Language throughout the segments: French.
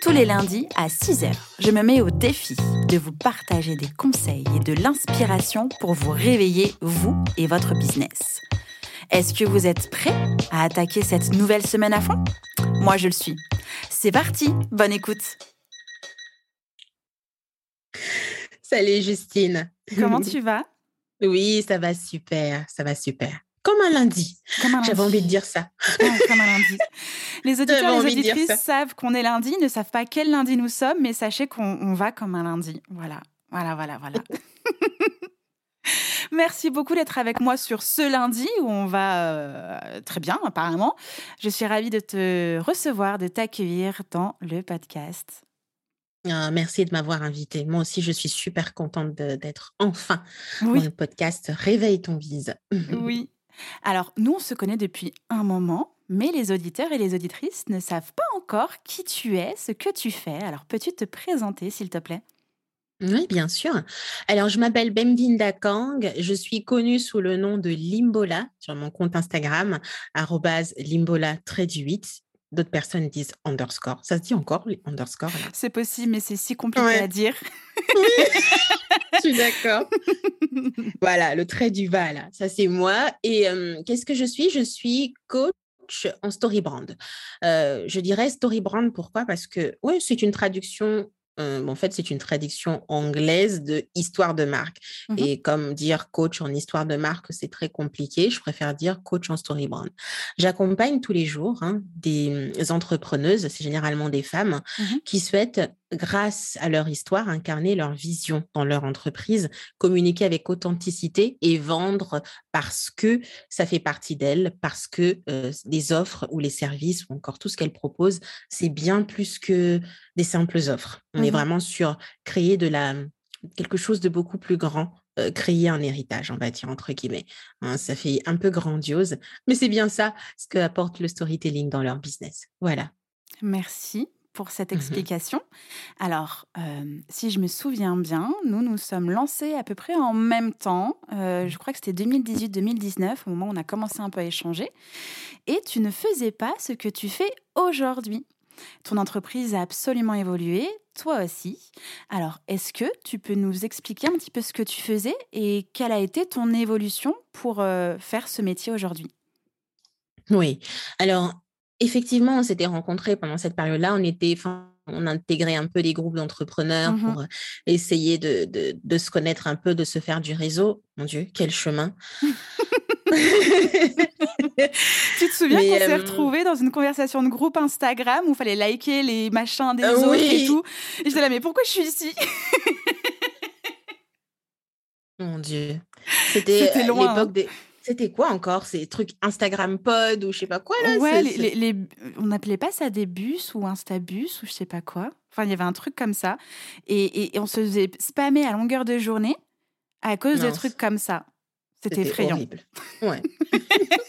Tous les lundis à 6h, je me mets au défi de vous partager des conseils et de l'inspiration pour vous réveiller, vous et votre business. Est-ce que vous êtes prêts à attaquer cette nouvelle semaine à fond? Moi, je le suis. C'est parti, bonne écoute. Salut Justine. Comment tu vas? Oui, ça va super, ça va super. Comme un lundi. J'avais envie de dire ça. comme un lundi. Les auditeurs et les auditrices savent qu'on est lundi, ne savent pas quel lundi nous sommes, mais sachez qu'on va comme un lundi. Voilà, voilà, voilà, voilà. Merci beaucoup d'être avec moi sur ce lundi où on va euh, très bien apparemment. Je suis ravie de te recevoir, de t'accueillir dans le podcast. Ah, merci de m'avoir invité. Moi aussi, je suis super contente d'être enfin dans le podcast Réveille ton bise. oui. Alors, nous, on se connaît depuis un moment, mais les auditeurs et les auditrices ne savent pas encore qui tu es, ce que tu fais. Alors, peux-tu te présenter, s'il te plaît? Oui, bien sûr. Alors, je m'appelle Bemvinda Kang. Je suis connue sous le nom de Limbola sur mon compte Instagram, limbola 8. D'autres personnes disent underscore. Ça se dit encore, underscore C'est possible, mais c'est si compliqué à dire. Oui, je suis d'accord. voilà, le trait du bas. Ça, c'est moi. Et qu'est-ce que je suis? Je suis coach en storybrand. Euh, je dirais storybrand, pourquoi? Parce que, oui, c'est une traduction euh, en fait, c'est une traduction anglaise de histoire de marque. Mmh Et comme dire coach en histoire de marque, c'est très compliqué, je préfère dire coach en story brand. J'accompagne tous les jours hein, des mmh, entrepreneuses, c'est généralement des femmes, mmh qui souhaitent grâce à leur histoire, incarner leur vision dans leur entreprise, communiquer avec authenticité et vendre parce que ça fait partie d'elles, parce que euh, les offres ou les services ou encore tout ce qu'elles proposent, c'est bien plus que des simples offres. On est mmh vraiment sur créer de la quelque chose de beaucoup plus grand, euh, créer un héritage, on va dire entre guillemets. Hein, ça fait un peu grandiose, mais c'est bien ça ce que apporte le storytelling dans leur business. Voilà. Merci pour cette mmh explication. Alors, si je me souviens bien, nous nous sommes lancés à peu près en même temps. je crois que c'était 2018-2019, au moment où on a commencé un peu à échanger. Et tu ne faisais pas ce que tu fais aujourd'hui. Ton entreprise a absolument évolué, toi aussi. Alors, est-ce que tu peux nous expliquer un petit peu ce que tu faisais et quelle a été ton évolution pour faire ce métier aujourd'hui? Oui. Alors, effectivement, on s'était rencontrés pendant cette période-là. On était, on intégrait un peu des groupes d'entrepreneurs mmh pour essayer de, se connaître un peu, de se faire du réseau. Mon Dieu, quel chemin tu te souviens qu'on s'est retrouvés dans une conversation de groupe Instagram où il fallait liker les machins des autres et tout? Et j'étais là, mais pourquoi je suis ici? Mon Dieu. C'était l'époque hein. des c'était quoi encore ces trucs Instagram pod ou je sais pas quoi là Ouais, les, on n'appelait pas ça des bus ou Instabus ou je sais pas quoi. Enfin, il y avait un truc comme ça. Et, on se faisait spammer à longueur de journée à cause de trucs comme ça. C'était effrayant. Horrible. Ouais.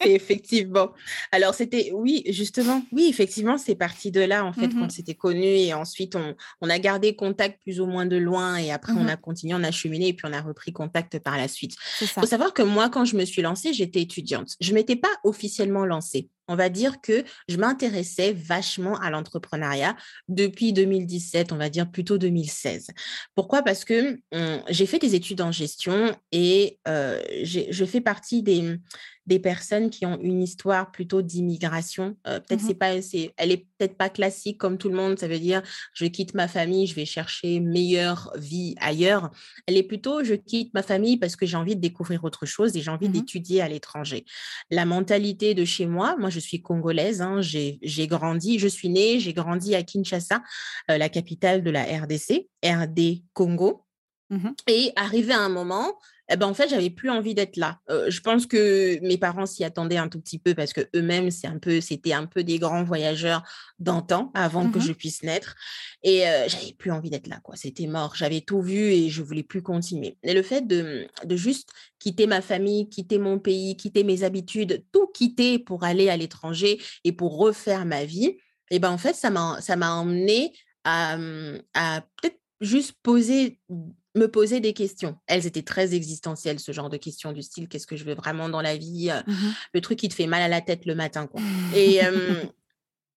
effectivement. Alors, c'était, oui, justement, oui, effectivement, c'est parti de là, en fait, qu'on mmh s'était connus et ensuite, on, on, a gardé contact plus ou moins de loin et après, on mmh a continué, on a cheminé et puis on a repris contact par la suite. Il faut savoir que moi, quand je me suis lancée, j'étais étudiante. Je ne m'étais pas officiellement lancée on va dire que je m'intéressais vachement à l'entrepreneuriat depuis 2017, on va dire plutôt 2016. Pourquoi? Parce que hum, j'ai fait des études en gestion et euh, je fais partie des, des personnes qui ont une histoire plutôt d'immigration. Euh, peut-être mmh c'est pas, c'est, elle est peut-être pas classique comme tout le monde. Ça veut dire je quitte ma famille, je vais chercher meilleure vie ailleurs. Elle est plutôt je quitte ma famille parce que j'ai envie de découvrir autre chose et j'ai envie mmh d'étudier à l'étranger. La mentalité de chez moi, moi je suis congolaise, hein, j'ai, grandi, je suis née, j'ai grandi à Kinshasa, euh, la capitale de la RDC, RD Congo. Mmh et arrivé à un moment, eh ben, en fait, j'avais plus envie d'être là. je pense que mes parents s'y attendaient un tout petit peu parce que eux-mêmes, c'est un peu, c'était un peu des grands voyageurs d'antan avant que mmh je puisse naître. Et j'avais plus envie d'être là, quoi. C'était mort. J'avais tout vu et je voulais plus continuer. Et le fait de, de juste quitter ma famille, quitter mon pays, quitter mes habitudes, tout quitter pour aller à l'étranger et pour refaire ma vie, et ben en fait, ça m'a, ça m'a emmené à, mmh, à peut-être juste poser me poser des questions. Elles étaient très existentielles, ce genre de questions du style qu'est-ce que je veux vraiment dans la vie mmh Le truc qui te fait mal à la tête le matin. Quoi. Et,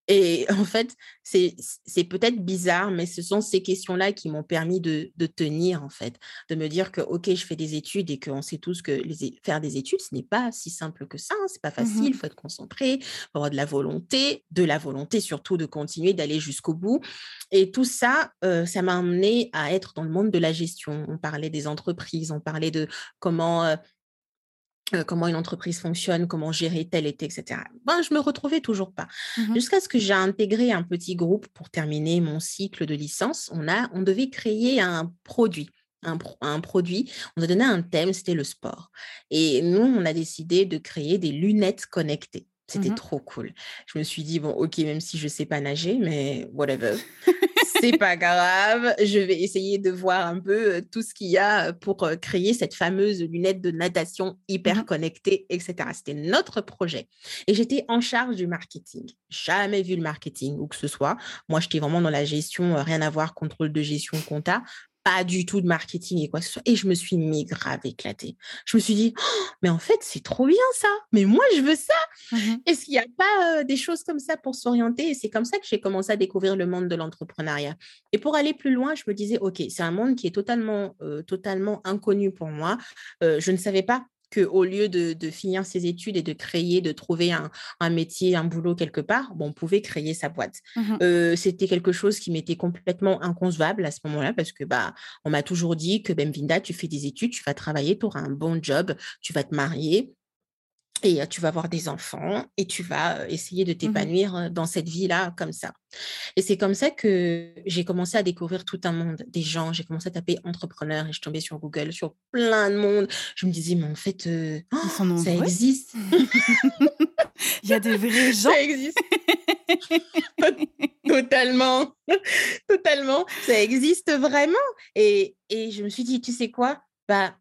et en fait, c'est peut-être bizarre, mais ce sont ces questions-là qui m'ont permis de, tenir, en fait, de me dire que, OK, je fais des études et qu'on sait tous que les, faire des études, ce n'est pas si simple que ça, hein, c'est pas mmh facile, il faut être concentré, faut avoir de la volonté, de la volonté surtout de continuer, d'aller jusqu'au bout. Et tout ça, euh, ça m'a amené à être dans le monde de la gestion. On parlait des entreprises, on parlait de comment euh, euh, comment une entreprise fonctionne, comment gérer tel et tel, etc. Ben, je me retrouvais toujours pas. Mmh Jusqu'à ce que j'ai intégré un petit groupe pour terminer mon cycle de licence, on, a, on devait créer un produit. Un, un, produit, on a donné un thème, c'était le sport. Et nous, on a décidé de créer des lunettes connectées. C'était mmh trop cool. Je me suis dit, bon, ok, même si je ne sais pas nager, mais whatever. c'est pas grave. Je vais essayer de voir un peu tout ce qu'il y a pour créer cette fameuse lunette de natation hyper mmh connectée, etc. C'était notre projet. Et j'étais en charge du marketing. Jamais vu le marketing ou que ce soit. Moi, j'étais vraiment dans la gestion, rien à voir, contrôle de gestion, compta pas du tout de marketing et quoi que ce soit. Et je me suis mis grave éclatée. Je me suis dit, «Oh, mais en fait, c'est trop bien ça. Mais moi, je veux ça. Mmh Est-ce qu'il n'y a pas des choses comme ça pour s'orienter? Et c'est comme ça que j'ai commencé à découvrir le monde de l'entrepreneuriat. Et pour aller plus loin, je me disais, OK, c'est un monde qui est totalement, totalement inconnu pour moi. je ne savais pas qu'au lieu de, finir ses études et de créer, de trouver un, métier, un boulot quelque part, bon, on pouvait créer sa boîte. Mmh euh, c'était quelque chose qui m'était complètement inconcevable à ce moment-là parce que bah, on m'a toujours dit que Benvinda, tu fais des études, tu vas travailler, tu auras un bon job, tu vas te marier, et tu vas avoir des enfants et tu vas essayer de mmh t'épanouir dans cette vie-là comme ça. Et c'est comme ça que j'ai commencé à découvrir tout un monde, des gens. J'ai commencé à taper entrepreneur et je tombais sur Google, sur plein de monde. Je me disais, mais en fait, oh, ça existe. Il y a des vrais gens. Ça existe. totalement. totalement. Ça existe vraiment. Et, et je me suis dit, tu sais quoi? Bah,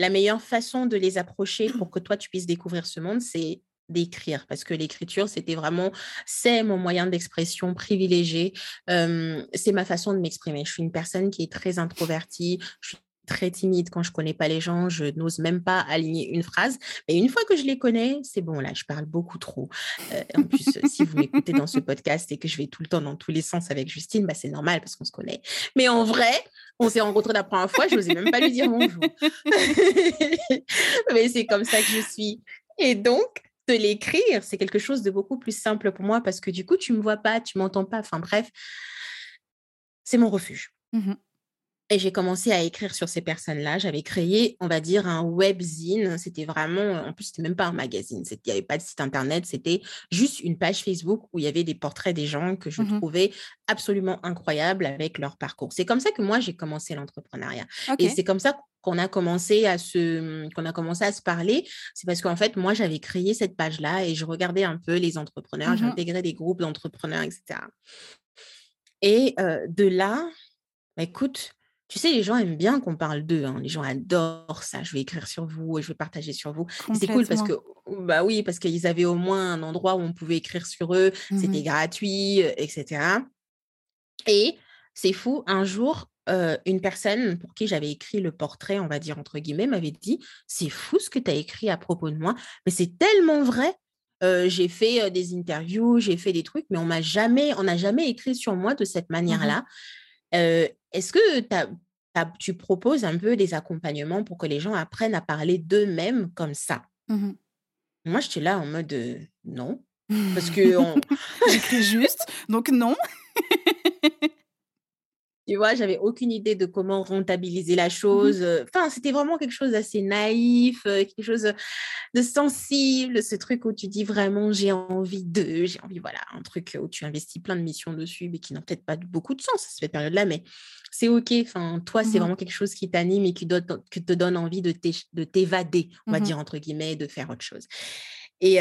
la meilleure façon de les approcher pour que toi, tu puisses découvrir ce monde, c'est d'écrire. Parce que l'écriture c'était vraiment c'est mon moyen d'expression privilégié. C'est ma façon de m'exprimer. Je suis une personne qui est très introvertie très timide quand je connais pas les gens je n'ose même pas aligner une phrase mais une fois que je les connais c'est bon là je parle beaucoup trop euh, en plus si vous m'écoutez dans ce podcast et que je vais tout le temps dans tous les sens avec Justine bah c'est normal parce qu'on se connaît mais en vrai on s'est rencontrés la première fois, je n'osais même pas lui dire bonjour. Mais c'est comme ça que je suis. Et donc, de l'écrire, c'est quelque chose de beaucoup plus simple pour moi parce que du coup, tu ne me vois pas, tu m'entends pas. Enfin bref, c'est mon refuge. Mmh et j'ai commencé à écrire sur ces personnes-là. J'avais créé, on va dire, un webzine. C'était vraiment, en plus, c'était même pas un magazine. Il n'y avait pas de site internet. C'était juste une page Facebook où il y avait des portraits des gens que je mmh trouvais absolument incroyables avec leur parcours. C'est comme ça que moi, j'ai commencé l'entrepreneuriat. Et c'est comme ça qu'on a commencé à se qu'on a commencé à se parler, c'est parce qu'en fait moi j'avais créé cette page là et je regardais un peu les entrepreneurs, mmh j'intégrais des groupes d'entrepreneurs, etc. Et de là, bah, écoute, tu sais, les gens aiment bien qu'on parle d'eux. Hein. Les gens adorent ça. Je vais écrire sur vous et je vais partager sur vous. C'est cool parce que, bah oui, parce qu'ils avaient au moins un endroit où on pouvait écrire sur eux. Mmh C'était gratuit, etc. Et c'est fou. Un jour, une personne pour qui j'avais écrit le portrait, on va dire entre guillemets, m'avait dit C'est fou ce que tu as écrit à propos de moi, mais c'est tellement vrai. j'ai fait des interviews, j'ai fait des trucs, mais on m'a jamais, on n'a jamais écrit sur moi de cette mmh manière-là. Est-ce que tu proposes un peu des accompagnements pour que les gens apprennent à parler d'eux-mêmes comme ça? Mmh Moi, j'étais là en mode non. Parce que. J'écris juste, donc non. Tu vois, j'avais aucune idée de comment rentabiliser la chose. Enfin, c'était vraiment quelque chose d'assez naïf, quelque chose de sensible, ce truc où tu dis vraiment j'ai envie de, j'ai envie, voilà, un truc où tu investis plein de missions dessus, mais qui n'ont peut-être pas beaucoup de sens à cette période-là, mais c'est OK. Enfin, toi, c'est Mmh vraiment quelque chose qui t'anime et qui te donne envie de t'évader, on va Mmh dire, entre guillemets, de faire autre chose. Et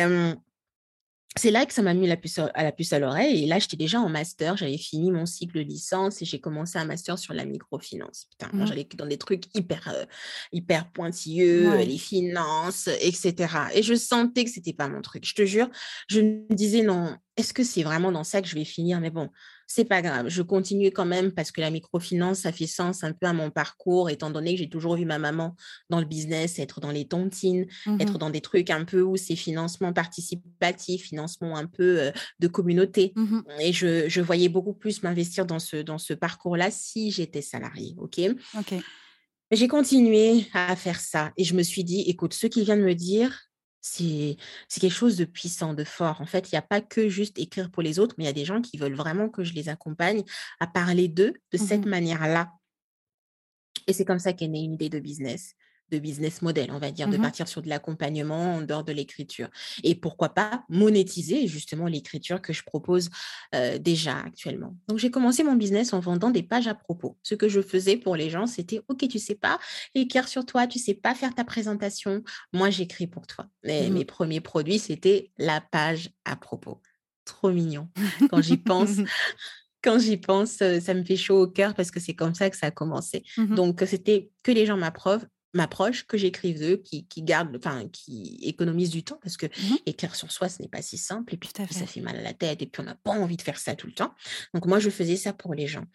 c'est là que ça m'a mis la puce à la puce à l'oreille. Et là, j'étais déjà en master. J'avais fini mon cycle de licence et j'ai commencé un master sur la microfinance. Putain, Mmh. j'allais dans des trucs hyper, hyper pointilleux, Ouais. les finances, etc. Et je sentais que c'était pas mon truc. Je te jure, je me disais non. Est-ce que c'est vraiment dans ça que je vais finir? Mais bon, c'est pas grave. Je continuais quand même parce que la microfinance, ça fait sens un peu à mon parcours, étant donné que j'ai toujours vu ma maman dans le business, être dans les tontines, Mmh être dans des trucs un peu où c'est financement participatif, financement un peu euh, de communauté. Mmh Et je, je voyais beaucoup plus m'investir dans ce, dans ce parcours-là si j'étais salariée. OK? OK. J'ai continué à faire ça et je me suis dit, écoute, ce qu'il vient de me dire, c'est quelque chose de puissant, de fort. En fait, il n'y a pas que juste écrire pour les autres, mais il y a des gens qui veulent vraiment que je les accompagne à parler d'eux de cette Mmh manière-là. Et c'est comme ça qu'est née une idée de business, de business model, on va dire, de Mmh partir sur de l'accompagnement en dehors de l'écriture. Et pourquoi pas monétiser justement l'écriture que je propose euh, déjà actuellement. Donc j'ai commencé mon business en vendant des pages à propos. Ce que je faisais pour les gens, c'était OK, tu sais pas écrire sur toi, tu sais pas faire ta présentation, moi j'écris pour toi. Et Mmh mes premiers produits, c'était la page à propos. Trop mignon. Quand j'y pense, quand j'y pense, ça me fait chaud au cœur parce que c'est comme ça que ça a commencé. Mmh Donc, c'était que les gens m'approuvent m'approchent, que j'écrive d'eux, qui, qui gardent, enfin, qui économisent du temps, parce que Mmh écrire sur soi, ce n'est pas si simple, et puis fait. ça fait mal à la tête, et puis on n'a pas envie de faire ça tout le temps. Donc, moi, je faisais ça pour les gens.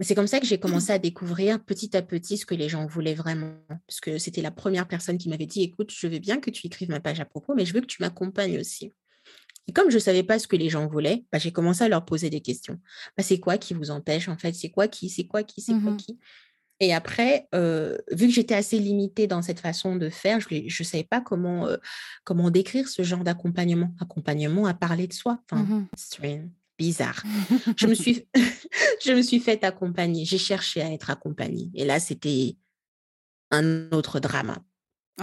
C'est comme ça que j'ai commencé à découvrir petit à petit ce que les gens voulaient vraiment. Parce que c'était la première personne qui m'avait dit, écoute, je veux bien que tu écrives ma page à propos, mais je veux que tu m'accompagnes aussi. Et comme je ne savais pas ce que les gens voulaient, bah, j'ai commencé à leur poser des questions. Bah, c'est quoi qui vous empêche en fait? C'est quoi qui C'est quoi qui C'est quoi Mmh qui? Et après, euh, vu que j'étais assez limitée dans cette façon de faire, je ne savais pas comment, euh, comment décrire ce genre d'accompagnement. Accompagnement à parler de soi. Enfin, Mmh bizarre. je, me suis, je me suis faite accompagner. J'ai cherché à être accompagnée. Et là, c'était un autre drama.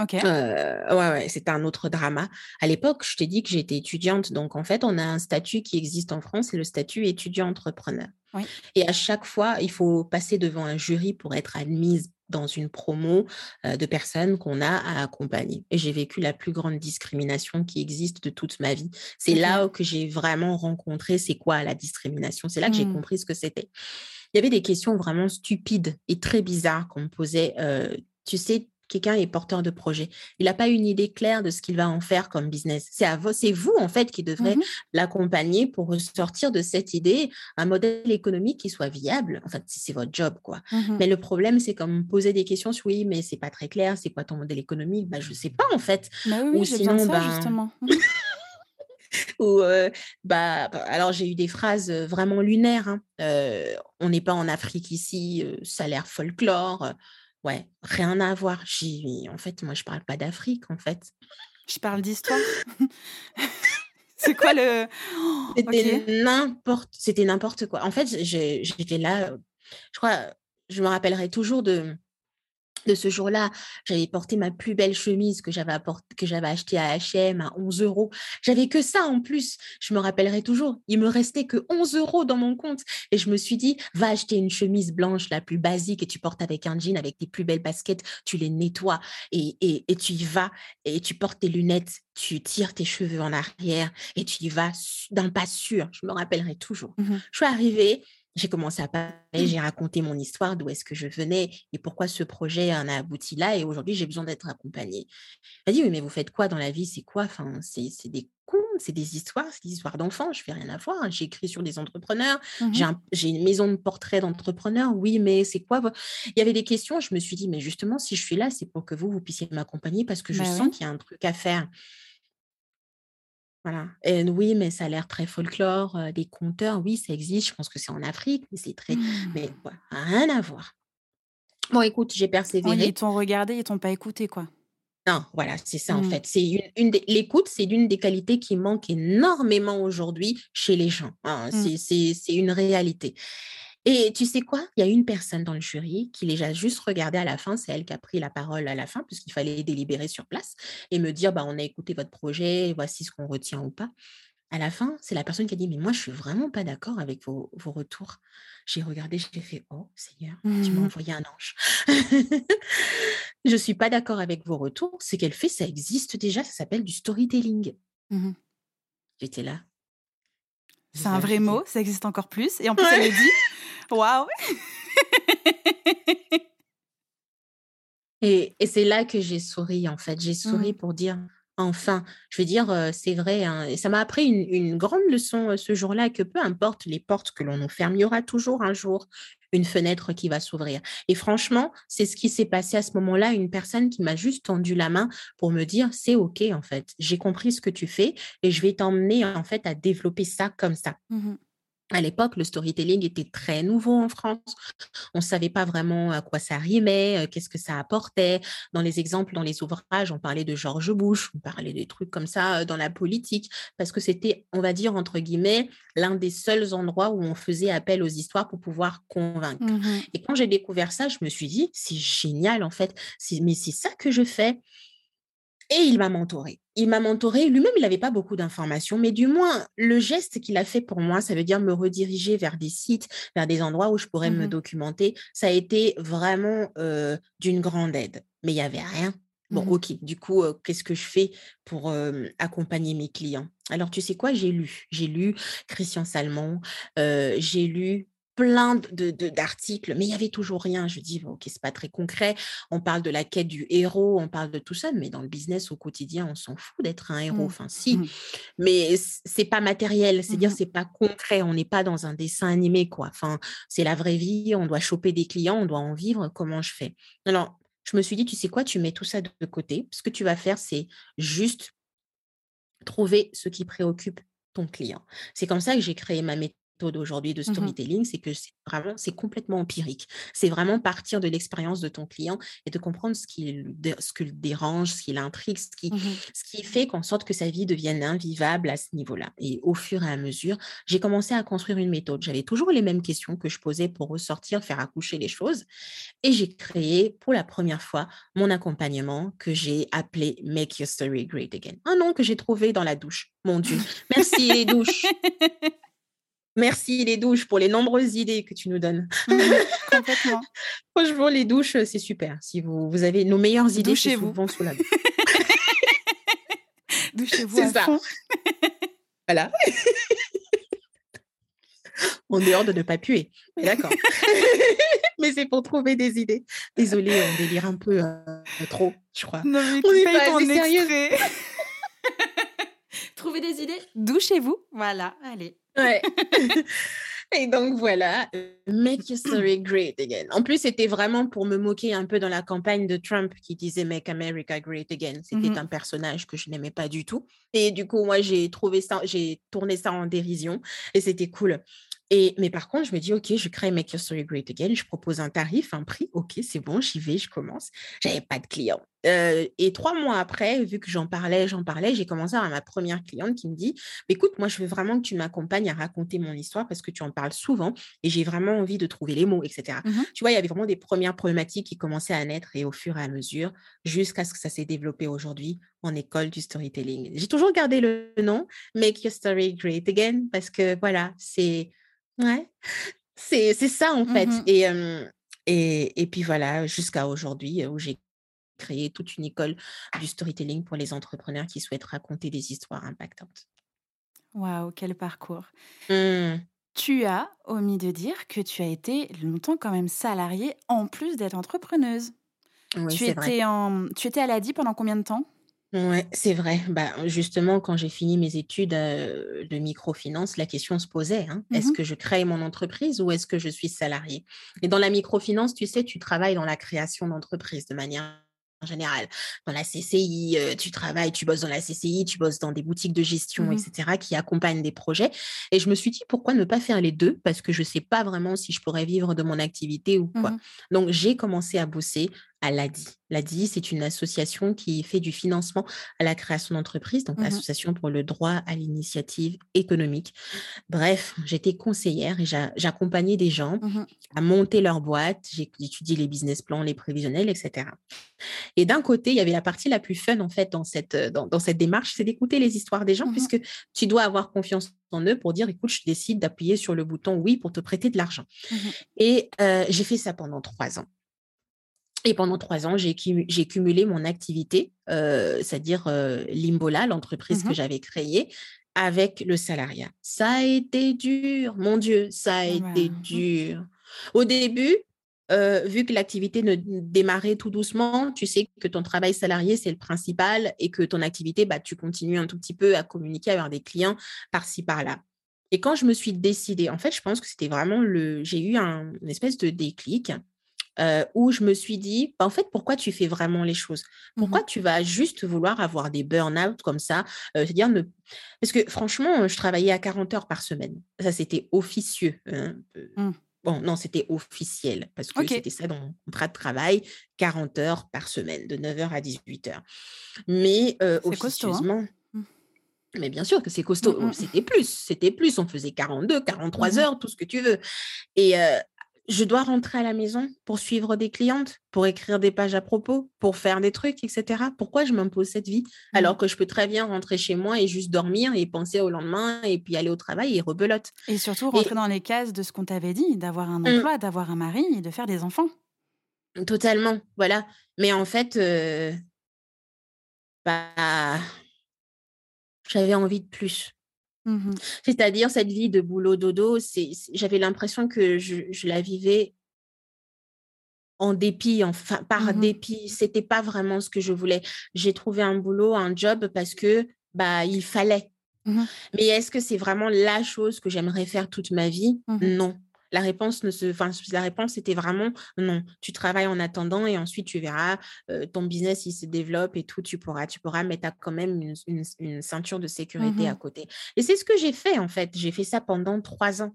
OK. Ouais, ouais, c'était un autre drama. À l'époque, je t'ai dit que j'étais étudiante, donc en fait, on a un statut qui existe en France, c'est le statut étudiant-entrepreneur. Oui. Et à chaque fois, il faut passer devant un jury pour être admise dans une promo, de personnes qu'on a à accompagner. Et j'ai vécu la plus grande discrimination qui existe de toute ma vie. C'est là que j'ai vraiment rencontré c'est quoi la discrimination? C'est là que j'ai Mmh. compris ce que c'était. Il y avait des questions vraiment stupides et très bizarres qu'on me posait, tu sais, quelqu'un est porteur de projet. Il n'a pas une idée claire de ce qu'il va en faire comme business. C'est à vous, c'est vous en fait qui devrez Mmh l'accompagner pour sortir de cette idée un modèle économique qui soit viable. En fait, c'est votre job quoi. Mmh Mais le problème, c'est comme me poser des questions sur oui, mais c'est pas très clair, c'est quoi ton modèle économique? Bah je sais pas en fait. Bah, oui, Ou oui, sinon ça ben justement. ou euh, bah bah, alors j'ai eu des phrases euh, vraiment lunaires. hein. Euh, on n'est pas en Afrique ici, euh, ça a l'air folklore. Ouais, rien à voir. J'ai- En fait, moi, je parle pas d'Afrique, en fait. Je parle d'histoire? C'est quoi le Oh, n'importe, c'était n'importe quoi. En fait, j'étais là, je crois, je me rappellerai toujours de, de ce jour-là. J'avais porté ma plus belle chemise que j'avais apport- que j'avais achetée à H&M à 11 euros. J'avais que ça en plus. Je me rappellerai toujours. Il me restait que 11 euros dans mon compte. Et je me suis dit, va acheter une chemise blanche la plus basique et tu portes avec un jean, avec tes plus belles baskets, tu les nettoies et, et, et tu y vas et tu portes tes lunettes, tu tires tes cheveux en arrière et tu y vas d'un pas sûr. Je me rappellerai toujours. Mmh Je suis arrivée, j'ai commencé à parler, j'ai raconté mon histoire, d'où est-ce que je venais et pourquoi ce projet en a abouti là. Et aujourd'hui, j'ai besoin d'être accompagnée. Elle dit, oui, mais vous faites quoi dans la vie? C'est quoi? Enfin, C'est des contes, c'est des histoires, c'est des histoires d'enfants. Je fais rien à voir. J'ai écrit sur des entrepreneurs. J'ai Mmh un- j'ai une maison de portrait d'entrepreneurs. Oui, mais c'est quoi Il y avait des questions. Je me suis dit, mais justement, si je suis là, c'est pour que vous, vous puissiez m'accompagner parce que je Bah sens qu'il y a un truc à faire. Voilà. Et oui, mais ça a l'air très folklore, euh, des conteurs, oui, ça existe. Je pense que c'est en Afrique, mais c'est très. Mais Mmh. voilà, rien à voir. Bon, écoute, j'ai Oui, ils persévéré. t'ont regardé, ils t'ont pas écouté, quoi. Non, voilà, c'est ça en Mmh. fait. C'est une, une des- l'écoute, c'est l'une des qualités qui manque énormément aujourd'hui chez les gens. hein. Mmh. C'est, c'est, c'est une réalité. Et tu sais quoi? Il y a une personne dans le jury qui les a juste regardés à la fin. C'est elle qui a pris la parole à la fin, puisqu'il fallait délibérer sur place et me dire bah, on a écouté votre projet, voici ce qu'on retient ou pas. À la fin, c'est la personne qui a dit Mais moi, je suis vraiment pas d'accord avec vos, retours. J'ai regardé, j'ai fait Oh Seigneur, tu m'as mmh envoyé un ange. je suis pas d'accord avec vos retours. Ce qu'elle fait, ça existe déjà, ça s'appelle du storytelling. Mmh J'étais là. C'est un vrai mot, ça existe encore plus. Et en plus, elle me dit Waouh Et, et c'est là que j'ai souri, en fait. J'ai souri mmh. pour dire Enfin, je veux dire, c'est vrai, hein, et ça m'a appris une, grande leçon ce jour-là, que peu importe les portes que l'on nous ferme, il y aura toujours un jour une fenêtre qui va s'ouvrir. Et franchement, c'est ce qui s'est passé à ce moment-là, une personne qui m'a juste tendu la main pour me dire, c'est OK, en fait, j'ai compris ce que tu fais et je vais t'emmener, en fait, à développer ça comme ça. Mmh à l'époque, le storytelling était très nouveau en France. On ne savait pas vraiment à quoi ça rimait, euh, qu'est-ce que ça apportait. Dans les exemples, dans les ouvrages, on parlait de George Bush, on parlait des trucs comme ça euh, dans la politique, parce que c'était, on va dire, entre guillemets, l'un des seuls endroits où on faisait appel aux histoires pour pouvoir convaincre. Mmh Et quand j'ai découvert ça, je me suis dit, c'est génial en fait, mais c'est ça que je fais. Et il m'a mentoré. Il m'a mentoré. Lui-même, il n'avait pas beaucoup d'informations, mais du moins, le geste qu'il a fait pour moi, ça veut dire me rediriger vers des sites, vers des endroits où je pourrais me mmh documenter. Ça a été vraiment d'une grande aide. Mais il n'y avait rien. Bon, mmh ok, du coup, qu'est-ce que je fais pour accompagner mes clients? Alors, tu sais quoi, j'ai lu. J'ai lu Christian Salmon, j'ai lu plein de, d'articles, mais il y avait toujours rien. Je dis, ok, c'est pas très concret. On parle de la quête du héros, on parle de tout ça, mais dans le business au quotidien, on s'en fout d'être un héros. Mmh. Enfin, si, mmh. mais c'est pas matériel, c'est-à-dire mmh c'est pas concret. On n'est pas dans un dessin animé, quoi. Enfin, c'est la vraie vie. On doit choper des clients, on doit en vivre. Comment je fais? Alors, je me suis dit, tu sais quoi, tu mets tout ça de côté. Ce que tu vas faire, c'est juste trouver ce qui préoccupe ton client. C'est comme ça que j'ai créé ma méthode d'aujourd'hui de mmh storytelling, c'est que c'est vraiment, c'est complètement empirique. C'est vraiment partir de l'expérience de ton client et de comprendre ce qui, ce qui le dérange, ce qui l'intrigue, ce qui, mmh ce qui fait qu'en sorte que sa vie devienne invivable à ce niveau-là. Et au fur et à mesure, j'ai commencé à construire une méthode. J'avais toujours les mêmes questions que je posais pour ressortir, faire accoucher les choses. Et j'ai créé pour la première fois mon accompagnement que j'ai appelé Make Your Story Great Again. Un nom que j'ai trouvé dans la douche. Mon Dieu. Merci les douches. Merci les douches pour les nombreuses idées que tu nous donnes. Mmh, complètement. Franchement, les douches, c'est super. Si vous, vous avez nos meilleures idées, c'est souvent sous la douche. Douchez-vous à ça. fond. voilà. en dehors de ne pas puer. D'accord. mais c'est pour trouver des idées. Désolée, on délire un peu euh, trop, je crois. Non, mais on n'est pas assez sérieux. Trouver des idées, douchez-vous. Voilà, allez. Ouais. Et donc voilà, Make Your Story Great Again. En plus, c'était vraiment pour me moquer un peu dans la campagne de Trump qui disait Make America Great Again. C'était mmh un personnage que je n'aimais pas du tout. Et du coup, moi, j'ai trouvé ça, j'ai tourné ça en dérision et c'était cool. Et, mais par contre, je me dis, OK, je crée Make Your Story Great Again, je propose un tarif, un prix, OK, c'est bon, j'y vais, je commence. J'avais pas de clients. Euh, et trois mois après, vu que j'en parlais, j'en parlais, j'ai commencé à avoir ma première cliente qui me dit, écoute, moi, je veux vraiment que tu m'accompagnes à raconter mon histoire parce que tu en parles souvent et j'ai vraiment envie de trouver les mots, etc. Mmh tu vois, il y avait vraiment des premières problématiques qui commençaient à naître et au fur et à mesure, jusqu'à ce que ça s'est développé aujourd'hui en école du storytelling. J'ai toujours gardé le nom Make Your Story Great Again parce que voilà, c'est Ouais, c'est ça en fait. Mmh et, et, et, puis voilà, jusqu'à aujourd'hui où j'ai créé toute une école du storytelling pour les entrepreneurs qui souhaitent raconter des histoires impactantes. Waouh, quel parcours. Mmh. Tu as omis de dire que tu as été longtemps quand même salariée en plus d'être entrepreneuse. Oui, tu, étais En... tu étais à l'ADI pendant combien de temps? Ouais, c'est vrai. Bah, justement, quand j'ai fini mes études de microfinance, la question se posait, hein. Est-ce mmh que je crée mon entreprise ou est-ce que je suis salarié? Et dans la microfinance, tu sais, tu travailles dans la création d'entreprise de manière générale. Dans la CCI, tu travailles, tu bosses dans la CCI, tu bosses dans des boutiques de gestion, mmh etc., qui accompagnent des projets. Et je me suis dit, pourquoi ne pas faire les deux? Parce que je ne sais pas vraiment si je pourrais vivre de mon activité ou quoi. Mmh Donc, j'ai commencé à bosser à l'ADI. L'ADI, c'est une association qui fait du financement à la création d'entreprises, donc Mmh l'association pour le droit à l'initiative économique. Bref, j'étais conseillère et j'accompagnais des gens Mmh à monter leur boîte. J'ai étudié les business plans, les prévisionnels, etc. Et d'un côté, il y avait la partie la plus fun, en fait, dans cette, dans, dans cette démarche, c'est d'écouter les histoires des gens, Mmh puisque tu dois avoir confiance en eux pour dire, écoute, je décide d'appuyer sur le bouton oui pour te prêter de l'argent. Mmh Et euh, j'ai fait ça pendant trois ans. Et pendant trois ans, j'ai cumulé mon activité, euh, c'est-à-dire euh, Limbola, l'entreprise que Mmh j'avais créée, avec le salariat. Ça a été dur, mon Dieu, ça a Ah bah, été mmh. dur. Au début, euh, vu que l'activité ne démarrait tout doucement, tu sais que ton travail salarié, c'est le principal et que ton activité, bah, tu continues un tout petit peu à communiquer avec des clients par-ci, par-là. Et quand je me suis décidée, en fait, je pense que c'était vraiment le... J'ai eu un, une espèce de déclic euh, où je me suis dit, bah, en fait, pourquoi tu fais vraiment les choses? Pourquoi Mmh tu vas juste vouloir avoir des burn-out comme ça? Euh, C'est-à-dire, ne... parce que franchement, je travaillais à 40 heures par semaine. Ça, c'était officieux. hein, Mmh. Bon, non, c'était officiel parce que c'était ça dans mon contrat de travail, 40 heures par semaine, de 9h à 18h. Mais euh, costaud, hein? officieusement, Mmh. mais bien sûr que c'est costaud. C'était plus, c'était plus. On faisait 42, 43 Mmh mh. heures, tout ce que tu veux. Et euh, je dois rentrer à la maison pour suivre des clientes, pour écrire des pages à propos, pour faire des trucs, etc. Pourquoi je m'impose cette vie? Mmh. alors que je peux très bien rentrer chez moi et juste dormir et penser au lendemain et puis aller au travail et rebelote. Et surtout Et rentrer dans les cases de ce qu'on t'avait dit, d'avoir un Mmh. emploi, d'avoir un mari et de faire des enfants. totalement, voilà. Mais en fait, euh, bah, j'avais envie de plus. Mmh mh. C'est-à-dire cette vie de boulot dodo, j'avais l'impression que je, je la vivais en dépit, enfin par Mmh mh. dépit. C'était pas vraiment ce que je voulais. J'ai trouvé un boulot, un job parce que bah il fallait. Mmh mh. Mais est-ce que c'est vraiment la chose que j'aimerais faire toute ma vie? Mmh mh. Non. La réponse ne se, enfin la réponse était vraiment non. Tu travailles en attendant et ensuite tu verras euh, ton business il se développe et tout. Tu pourras, tu pourras mettre à quand même une, une- une ceinture de sécurité Mmh à mh. côté. Et c'est ce que j'ai fait en fait. J'ai fait ça pendant trois ans.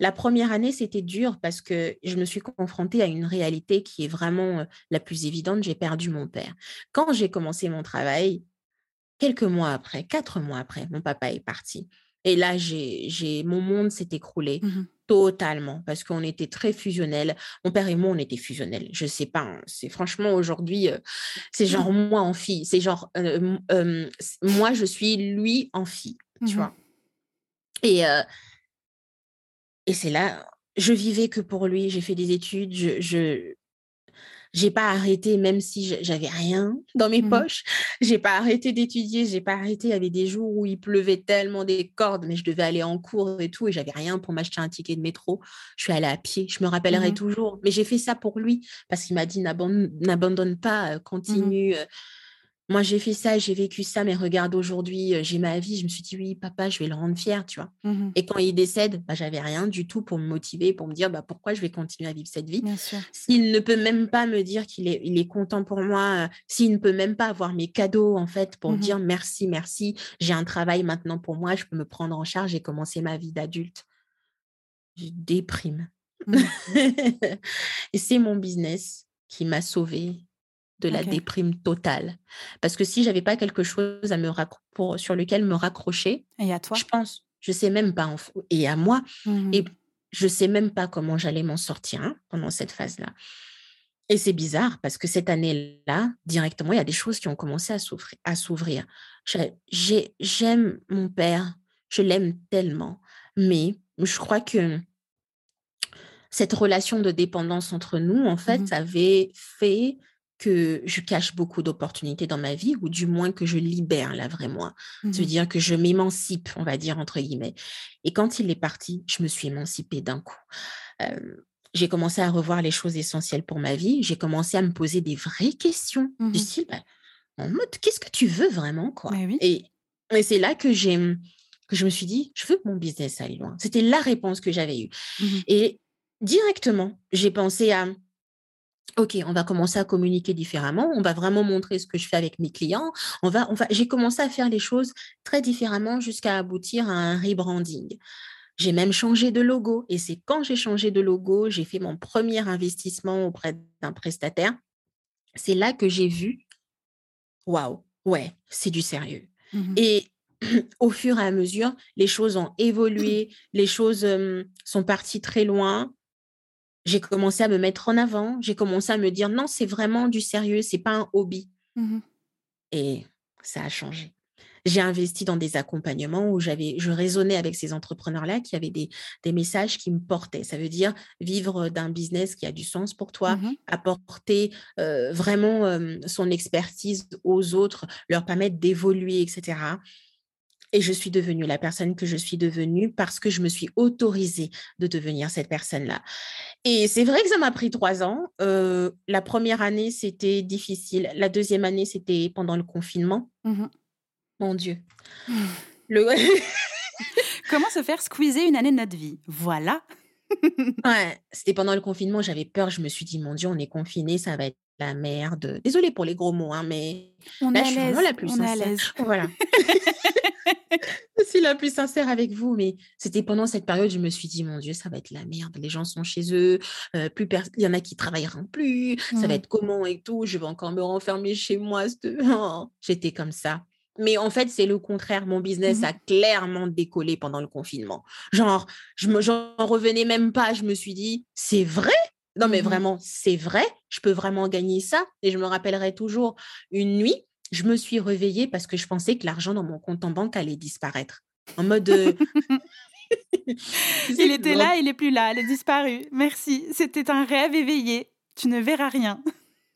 La première année, c'était dur parce que je me suis confrontée à une réalité qui est vraiment euh, la plus évidente. J'ai perdu mon père. Quand j'ai commencé mon travail, quelques mois après, quatre mois après, mon papa est parti. Et là, j'ai, j'ai, mon monde s'est écroulé Mmh mh. totalement parce qu'on était très fusionnels. Mon père et moi, on était fusionnels. Je sais pas, hein, c'est franchement aujourd'hui, euh, c'est genre moi en fille. C'est genre, euh, euh, moi, je suis lui en fille, tu Mmh mh. vois. Et, et c'est là, je vivais que pour lui. J'ai fait des études, je, je, j'ai pas arrêté, même si j'avais rien dans mes Mmh mh. poches. J'ai pas arrêté d'étudier, j'ai pas arrêté. Il y avait des jours où il pleuvait tellement des cordes, mais je devais aller en cours et tout, et j'avais rien pour m'acheter un ticket de métro. Je suis allée à pied, je me Mmh rappellerai toujours. Mais j'ai fait ça pour lui, parce qu'il m'a dit n'abandonne pas, euh, Mmh mh. continue. euh. Moi, j'ai fait ça, j'ai vécu ça, mais regarde aujourd'hui, euh, j'ai ma vie. Je me suis dit, oui, papa, je vais le rendre fier, tu vois. Mmh mh. Et quand il décède, bah, j'avais rien du tout pour me motiver, pour me dire bah, pourquoi je vais continuer à vivre cette vie? S'il ne peut même pas me dire qu'il est, il est content pour moi, euh, s'il ne peut même pas avoir mes cadeaux, en fait, pour Mmh mh. dire merci, merci, j'ai un travail maintenant pour moi, je peux me prendre en charge et commencer ma vie d'adulte. Je déprime. Mmh. et c'est mon business qui m'a sauvée de la déprime totale. Parce que si j'avais pas quelque chose à me pour, sur lequel me raccrocher, Et à toi? je pense, je sais même pas, en et à moi, Mmh et mh. je sais même pas comment j'allais m'en sortir hein, pendant cette phase-là. Et c'est bizarre parce que cette année-là, directement, il y a des choses qui ont commencé à s'ouvrir. J'aime mon père, je l'aime tellement, mais je crois que cette relation de dépendance entre nous, en Mmh fait, avait fait que je cache beaucoup d'opportunités dans ma vie, ou du moins que je libère la vraie moi. Mmh Ça veut mh. dire que je m'émancipe, on va dire, entre guillemets. Et quand il est parti, je me suis émancipée d'un coup. Euh, j'ai commencé à revoir les choses essentielles pour ma vie. J'ai commencé à me poser des vraies questions Mmh du style, bah, en mode, qu'est-ce que tu veux vraiment, quoi? Oui. Et, et c'est là que j'ai que je me suis dit, je veux que mon business aille loin. C'était la réponse que j'avais eue. Mmh. Et directement, j'ai pensé à, OK, on va commencer à communiquer différemment. On va vraiment montrer ce que je fais avec mes clients. On va, on va, j'ai commencé à faire les choses très différemment jusqu'à aboutir à un rebranding. J'ai même changé de logo. Et c'est quand j'ai changé de logo, j'ai fait mon premier investissement auprès d'un prestataire c'est là que j'ai vu, waouh, ouais, c'est du sérieux. Mmh Et au fur et à mesure, les choses ont évolué, les choses sont parties très loin. J'ai commencé à me mettre en avant, j'ai commencé à me dire non, c'est vraiment du sérieux, c'est pas un hobby. Mmh Et ça a changé. J'ai investi dans des accompagnements où j'avais, je raisonnais avec ces entrepreneurs-là qui avaient des, des messages qui me portaient. Ça veut dire vivre d'un business qui a du sens pour toi, Mmh apporter euh, vraiment euh, son expertise aux autres, leur permettre d'évoluer, etc. Et je suis devenue la personne que je suis devenue parce que je me suis autorisée de devenir cette personne-là. Et c'est vrai que ça m'a pris trois ans. Euh, la première année, c'était difficile. La deuxième année, c'était pendant le confinement. Mmh Mon Dieu. Le... Comment se faire squeezer une année de notre vie? Voilà. ouais, c'était pendant le confinement, j'avais peur. Je me suis dit, mon Dieu, on est confiné, ça va être la merde. Désolée pour les gros mots, hein, mais On là, est je à suis vraiment la plus On sincère. l'aise. Voilà. je suis la plus sincère avec vous, mais c'était pendant cette période, je me suis dit, mon Dieu, ça va être la merde. Les gens sont chez eux, euh, plus il y en a qui travailleront plus, ça va être comment et tout. Je vais encore me renfermer chez moi. Oh, J'étais comme ça. Mais en fait, c'est le contraire. Mon business Mhm. a clairement décollé pendant le confinement. Genre, je me, j'en revenais même pas. Je me suis dit, c'est vrai? Non, mais Mhm. vraiment, c'est vrai? Je peux vraiment gagner ça? Et je me rappellerai toujours une nuit, je me suis réveillée parce que je pensais que l'argent dans mon compte en banque allait disparaître. En mode. euh, Il était là, il est plus là, il est disparu. Merci. C'était un rêve éveillé. Tu ne verras rien.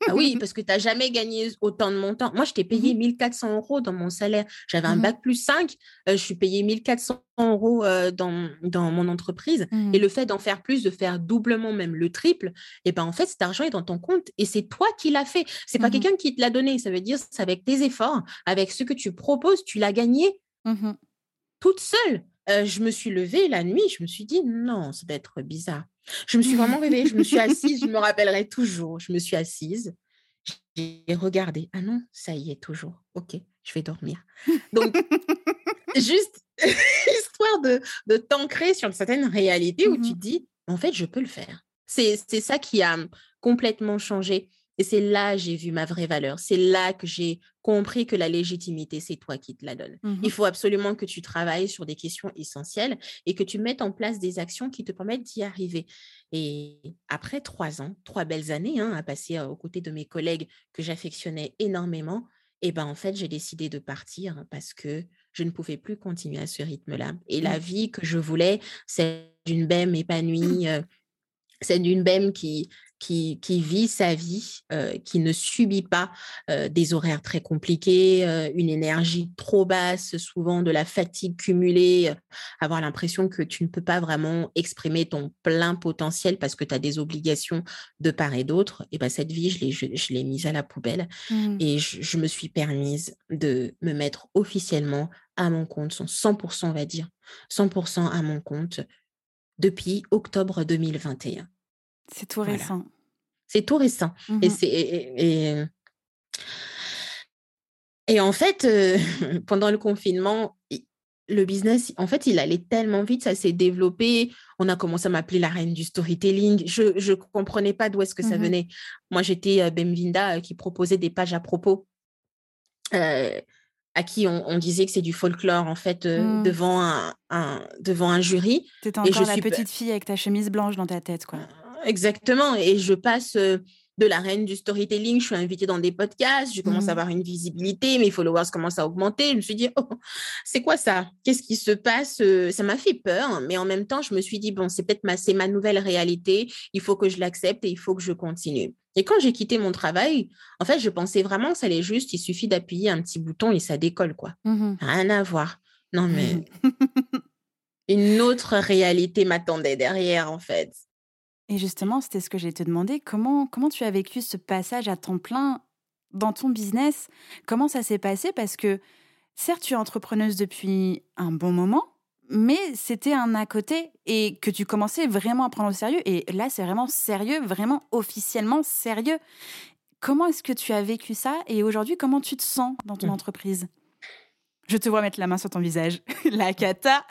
Ah oui, parce que tu n'as jamais gagné autant de montant. Moi, je t'ai payé 1400 euros dans mon salaire. J'avais un Mhm. bac plus 5. euh, je suis payé 1400 euros euh, dans, dans mon entreprise. Et le fait d'en faire plus, de faire doublement, même le triple, et ben en fait, cet argent est dans ton compte et c'est toi qui l'as fait. C'est pas quelqu'un qui te l'a donné. Ça veut dire c'est avec tes efforts, avec ce que tu proposes, tu l'as gagné toute seule. Euh, je me suis levée la nuit, je me suis dit non, ça doit être bizarre. Je me suis vraiment réveillée, je me suis assise, je me rappellerai toujours. Je me suis assise, j'ai regardé. Ah non, ça y est, toujours. Ok, je vais dormir. Donc, juste histoire de, de t'ancrer sur une certaine réalité où tu Mhm. te dis, en fait, je peux le faire. C'est c'est ça qui a complètement changé. Et c'est là que j'ai vu ma vraie valeur. C'est là que j'ai compris que la légitimité, c'est toi qui te la donne. Mhm. Il faut absolument que tu travailles sur des questions essentielles et que tu mettes en place des actions qui te permettent d'y arriver. Et après trois ans, trois belles années hein, à passer euh, aux côtés de mes collègues que j'affectionnais énormément, et ben en fait, j'ai décidé de partir parce que je ne pouvais plus continuer à ce rythme-là. Et la Mm. vie que je voulais, c'est d'une bème épanouie, euh, c'est d'une bème qui, qui, qui vit sa vie, euh, qui ne subit pas euh, des horaires très compliqués, euh, une énergie trop basse, souvent de la fatigue cumulée, avoir l'impression que tu ne peux pas vraiment exprimer ton plein potentiel parce que tu as des obligations de part et d'autre. Et ben cette vie, je l'ai, je, je l'ai mise à la poubelle Mhm. et je, je me suis permise de me mettre officiellement à mon compte, 100% on va dire, 100% à mon compte depuis octobre 2021. C'est tout Voilà. récent. C'est tout récent. Et Mhm. c'est et, et- et en fait, euh, pendant le confinement, le business, en fait, il allait tellement vite, ça s'est développé. On a commencé à m'appeler la reine du storytelling. Je je comprenais pas d'où est-ce que ça Mhm. venait. Moi, j'étais euh, Bemvinda euh, qui proposait des pages à propos. euh, à qui on, on disait que c'est du folklore en fait euh, Mm. devant un, un- devant un jury T'étais Et je encore la suis petite fille avec ta chemise blanche dans ta tête, quoi. Exactement. Et je passe euh, de la reine du storytelling, je suis invitée dans des podcasts, je commence à avoir une visibilité, mes followers commencent à augmenter. Je me suis dit, oh, c'est quoi ça? Qu'est-ce qui se passe? Euh, Ça m'a fait peur, mais en même temps, je me suis dit, bon, c'est peut-être ma, c'est ma nouvelle réalité, il faut que je l'accepte et il faut que je continue. Et quand j'ai quitté mon travail, en fait, je pensais vraiment que ça allait juste, il suffit d'appuyer un petit bouton et ça décolle, quoi. Mhm. Rien à voir. Non, mais une autre réalité m'attendait derrière, en fait. Et justement, c'était ce que j'ai te demandé. Comment, comment tu as vécu ce passage à temps plein dans ton business? Comment ça s'est passé? Parce que, certes, tu es entrepreneuse depuis un bon moment, mais c'était un à côté et que tu commençais vraiment à prendre au sérieux. Et là, c'est vraiment sérieux, vraiment officiellement sérieux. Comment est-ce que tu as vécu ça Et aujourd'hui, comment tu te sens dans ton Mm. entreprise? Je te vois mettre la main sur ton visage. la cata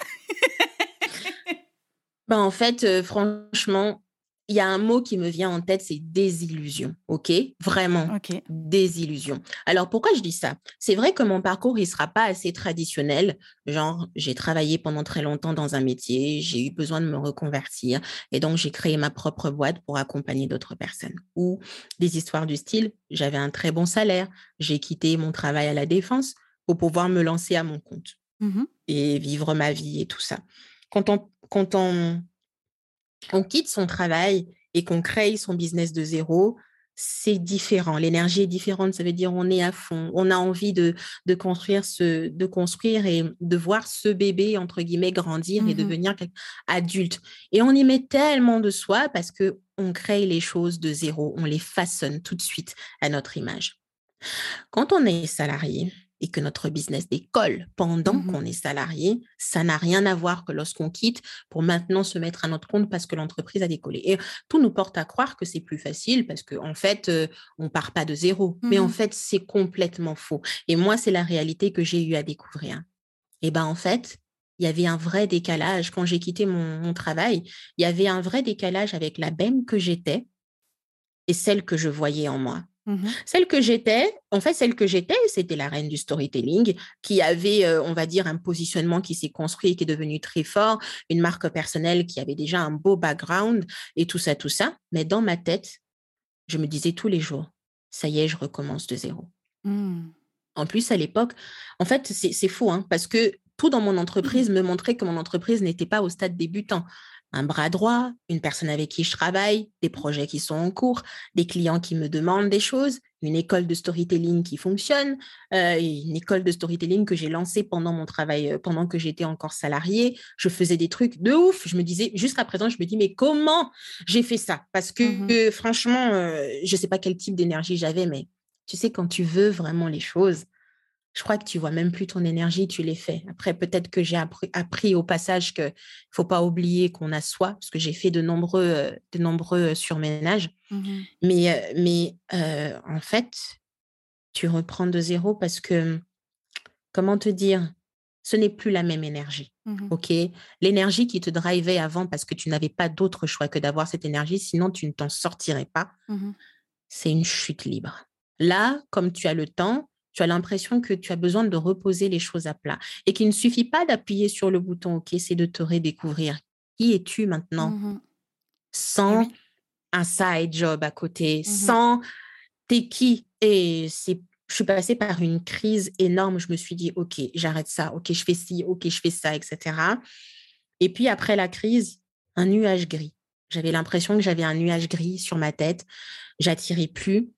Ben, en fait, euh, franchement, il y a un mot qui me vient en tête, c'est désillusion. OK? Vraiment, Ok. désillusion. Alors, pourquoi je dis ça? C'est vrai que mon parcours, il ne sera pas assez traditionnel. Genre, j'ai travaillé pendant très longtemps dans un métier, j'ai eu besoin de me reconvertir. Et donc, j'ai créé ma propre boîte pour accompagner d'autres personnes. Ou des histoires du style, j'avais un très bon salaire, j'ai quitté mon travail à la défense pour pouvoir me lancer à mon compte Mhm. et vivre ma vie et tout ça. Quand on, quand on, on quitte son travail et qu'on crée son business de zéro, c'est différent. L'énergie est différente. Ça veut dire on est à fond. On a envie de, de construire ce, de construire et de voir ce bébé entre guillemets grandir et Mhm. devenir adulte. Et on y met tellement de soi parce que on crée les choses de zéro. On les façonne tout de suite à notre image. Quand on est salarié et que notre business décolle pendant Mhm. qu'on est salarié, ça n'a rien à voir que lorsqu'on quitte pour maintenant se mettre à notre compte parce que l'entreprise a décollé. Et tout nous porte à croire que c'est plus facile parce qu'en en fait, euh, on part pas de zéro. Mais en fait, c'est complètement faux. Et moi, c'est la réalité que j'ai eu à découvrir. Et ben en fait, il y avait un vrai décalage. Quand j'ai quitté mon, mon travail, il y avait un vrai décalage avec la benne que j'étais et celle que je voyais en moi. Mhm. Celle que j'étais, en fait, celle que j'étais, c'était la reine du storytelling qui avait, euh, on va dire, un positionnement qui s'est construit et qui est devenu très fort, une marque personnelle qui avait déjà un beau background et tout ça, tout ça. Mais dans ma tête, je me disais tous les jours, ça y est, je recommence de zéro. Mhm. En plus, à l'époque, en fait, c'est c'est faux, hein, parce que tout dans mon entreprise me montrait que mon entreprise n'était pas au stade débutant. Un bras droit, une personne avec qui je travaille, des projets qui sont en cours, des clients qui me demandent des choses, une école de storytelling qui fonctionne, euh, une école de storytelling que j'ai lancée pendant mon travail, euh, pendant que j'étais encore salariée. Je faisais des trucs de ouf. Je me disais, jusqu'à présent, je me dis, mais comment j'ai fait ça? Parce que Mhm. euh, franchement, je ne sais pas quel type d'énergie j'avais, mais tu sais, quand tu veux vraiment les choses, je crois que tu vois même plus ton énergie, tu les fais. Après, peut-être que j'ai appris, appris au passage qu'il ne faut pas oublier qu'on a soi, parce que j'ai fait de nombreux, euh, de nombreux surménages. Mhm. Mais, euh, mais euh, en fait, tu reprends de zéro parce que, comment te dire, ce n'est plus la même énergie. OK? L'énergie qui te drivait avant parce que tu n'avais pas d'autre choix que d'avoir cette énergie, sinon tu ne t'en sortirais pas Mhm. c'est une chute libre. Là, comme tu as le temps, tu as l'impression que tu as besoin de reposer les choses à plat et qu'il ne suffit pas d'appuyer sur le bouton OK, c'est de te redécouvrir. Qui es-tu maintenant? Eh sans oui. un side job à côté, Mhm. sans t'es qui? Et c'est je suis passée par une crise énorme. Je me suis dit, OK, j'arrête ça. OK, je fais ci. OK, je fais ça, etc. Et puis après la crise, un nuage gris. J'avais l'impression que j'avais un nuage gris sur ma tête. J'attirais plus.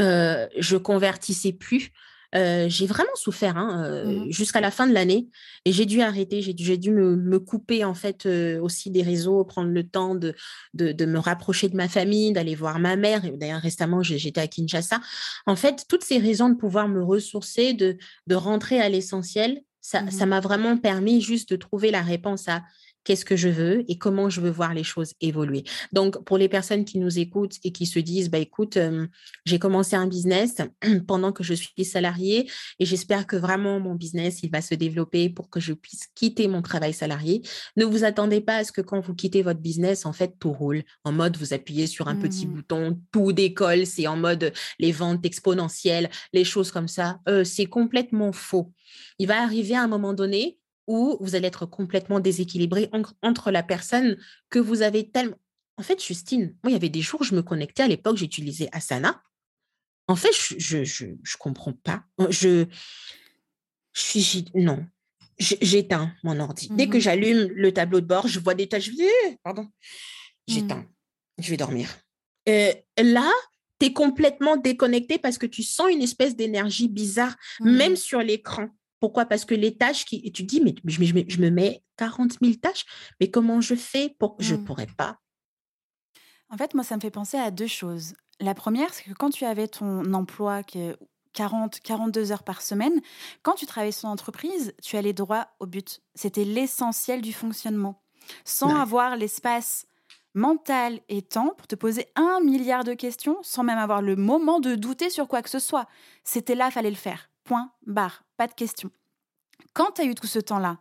Euh, je convertissais plus. Euh, j'ai vraiment souffert hein, euh, Mhm. jusqu'à la fin de l'année et j'ai dû arrêter, j'ai dû, me, me couper en fait euh, aussi des réseaux, prendre le temps de, de, de me rapprocher de ma famille, d'aller voir ma mère. Et D'ailleurs, récemment, j'étais à Kinshasa. En fait, toutes ces raisons de pouvoir me ressourcer, de, de rentrer à l'essentiel, ça ça m'a vraiment permis juste de trouver la réponse à qu'est-ce que je veux et comment je veux voir les choses évoluer. Donc, pour les personnes qui nous écoutent et qui se disent, bah, écoute, euh, j'ai commencé un business pendant que je suis salariée et j'espère que vraiment mon business, il va se développer pour que je puisse quitter mon travail salarié. Ne vous attendez pas à ce que quand vous quittez votre business, en fait, tout roule. En mode, vous appuyez sur un petit Mhm. bouton, tout décolle. C'est en mode les ventes exponentielles, les choses comme ça. Euh, c'est complètement faux. Il va arriver à un moment donné où vous allez être complètement déséquilibré en- entre la personne que vous avez tellement... En fait, Justine, moi, il y avait des jours où je me connectais. À l'époque, j'utilisais Asana. En fait, je je, je, je comprends pas. Je, je suis... Non. J'éteins mon ordi. Dès que Mhm. j'allume le tableau de bord, je vois des tâches. Eh, pardon. J'éteins. Je vais dormir. Euh, là, tu es complètement déconnecté parce que tu sens une espèce d'énergie bizarre Mhm. même sur l'écran. Pourquoi? Parce que les tâches qui. et tu dis, mais je, me- je me- je me mets 40 000 tâches, mais comment je fais pour. Je ne Mm. pourrais pas? En fait, moi, ça me fait penser à deux choses. La première, c'est que quand tu avais ton emploi qui est 40, 42 heures par semaine, quand tu travaillais sur entreprise, tu allais droit au but. C'était l'essentiel du fonctionnement. Sans Ouais. avoir l'espace mental et temps pour te poser un milliard de questions, sans même avoir le moment de douter sur quoi que ce soit. C'était là, fallait le faire. Point, barre, pas de questions. Quand tu as eu tout ce temps-là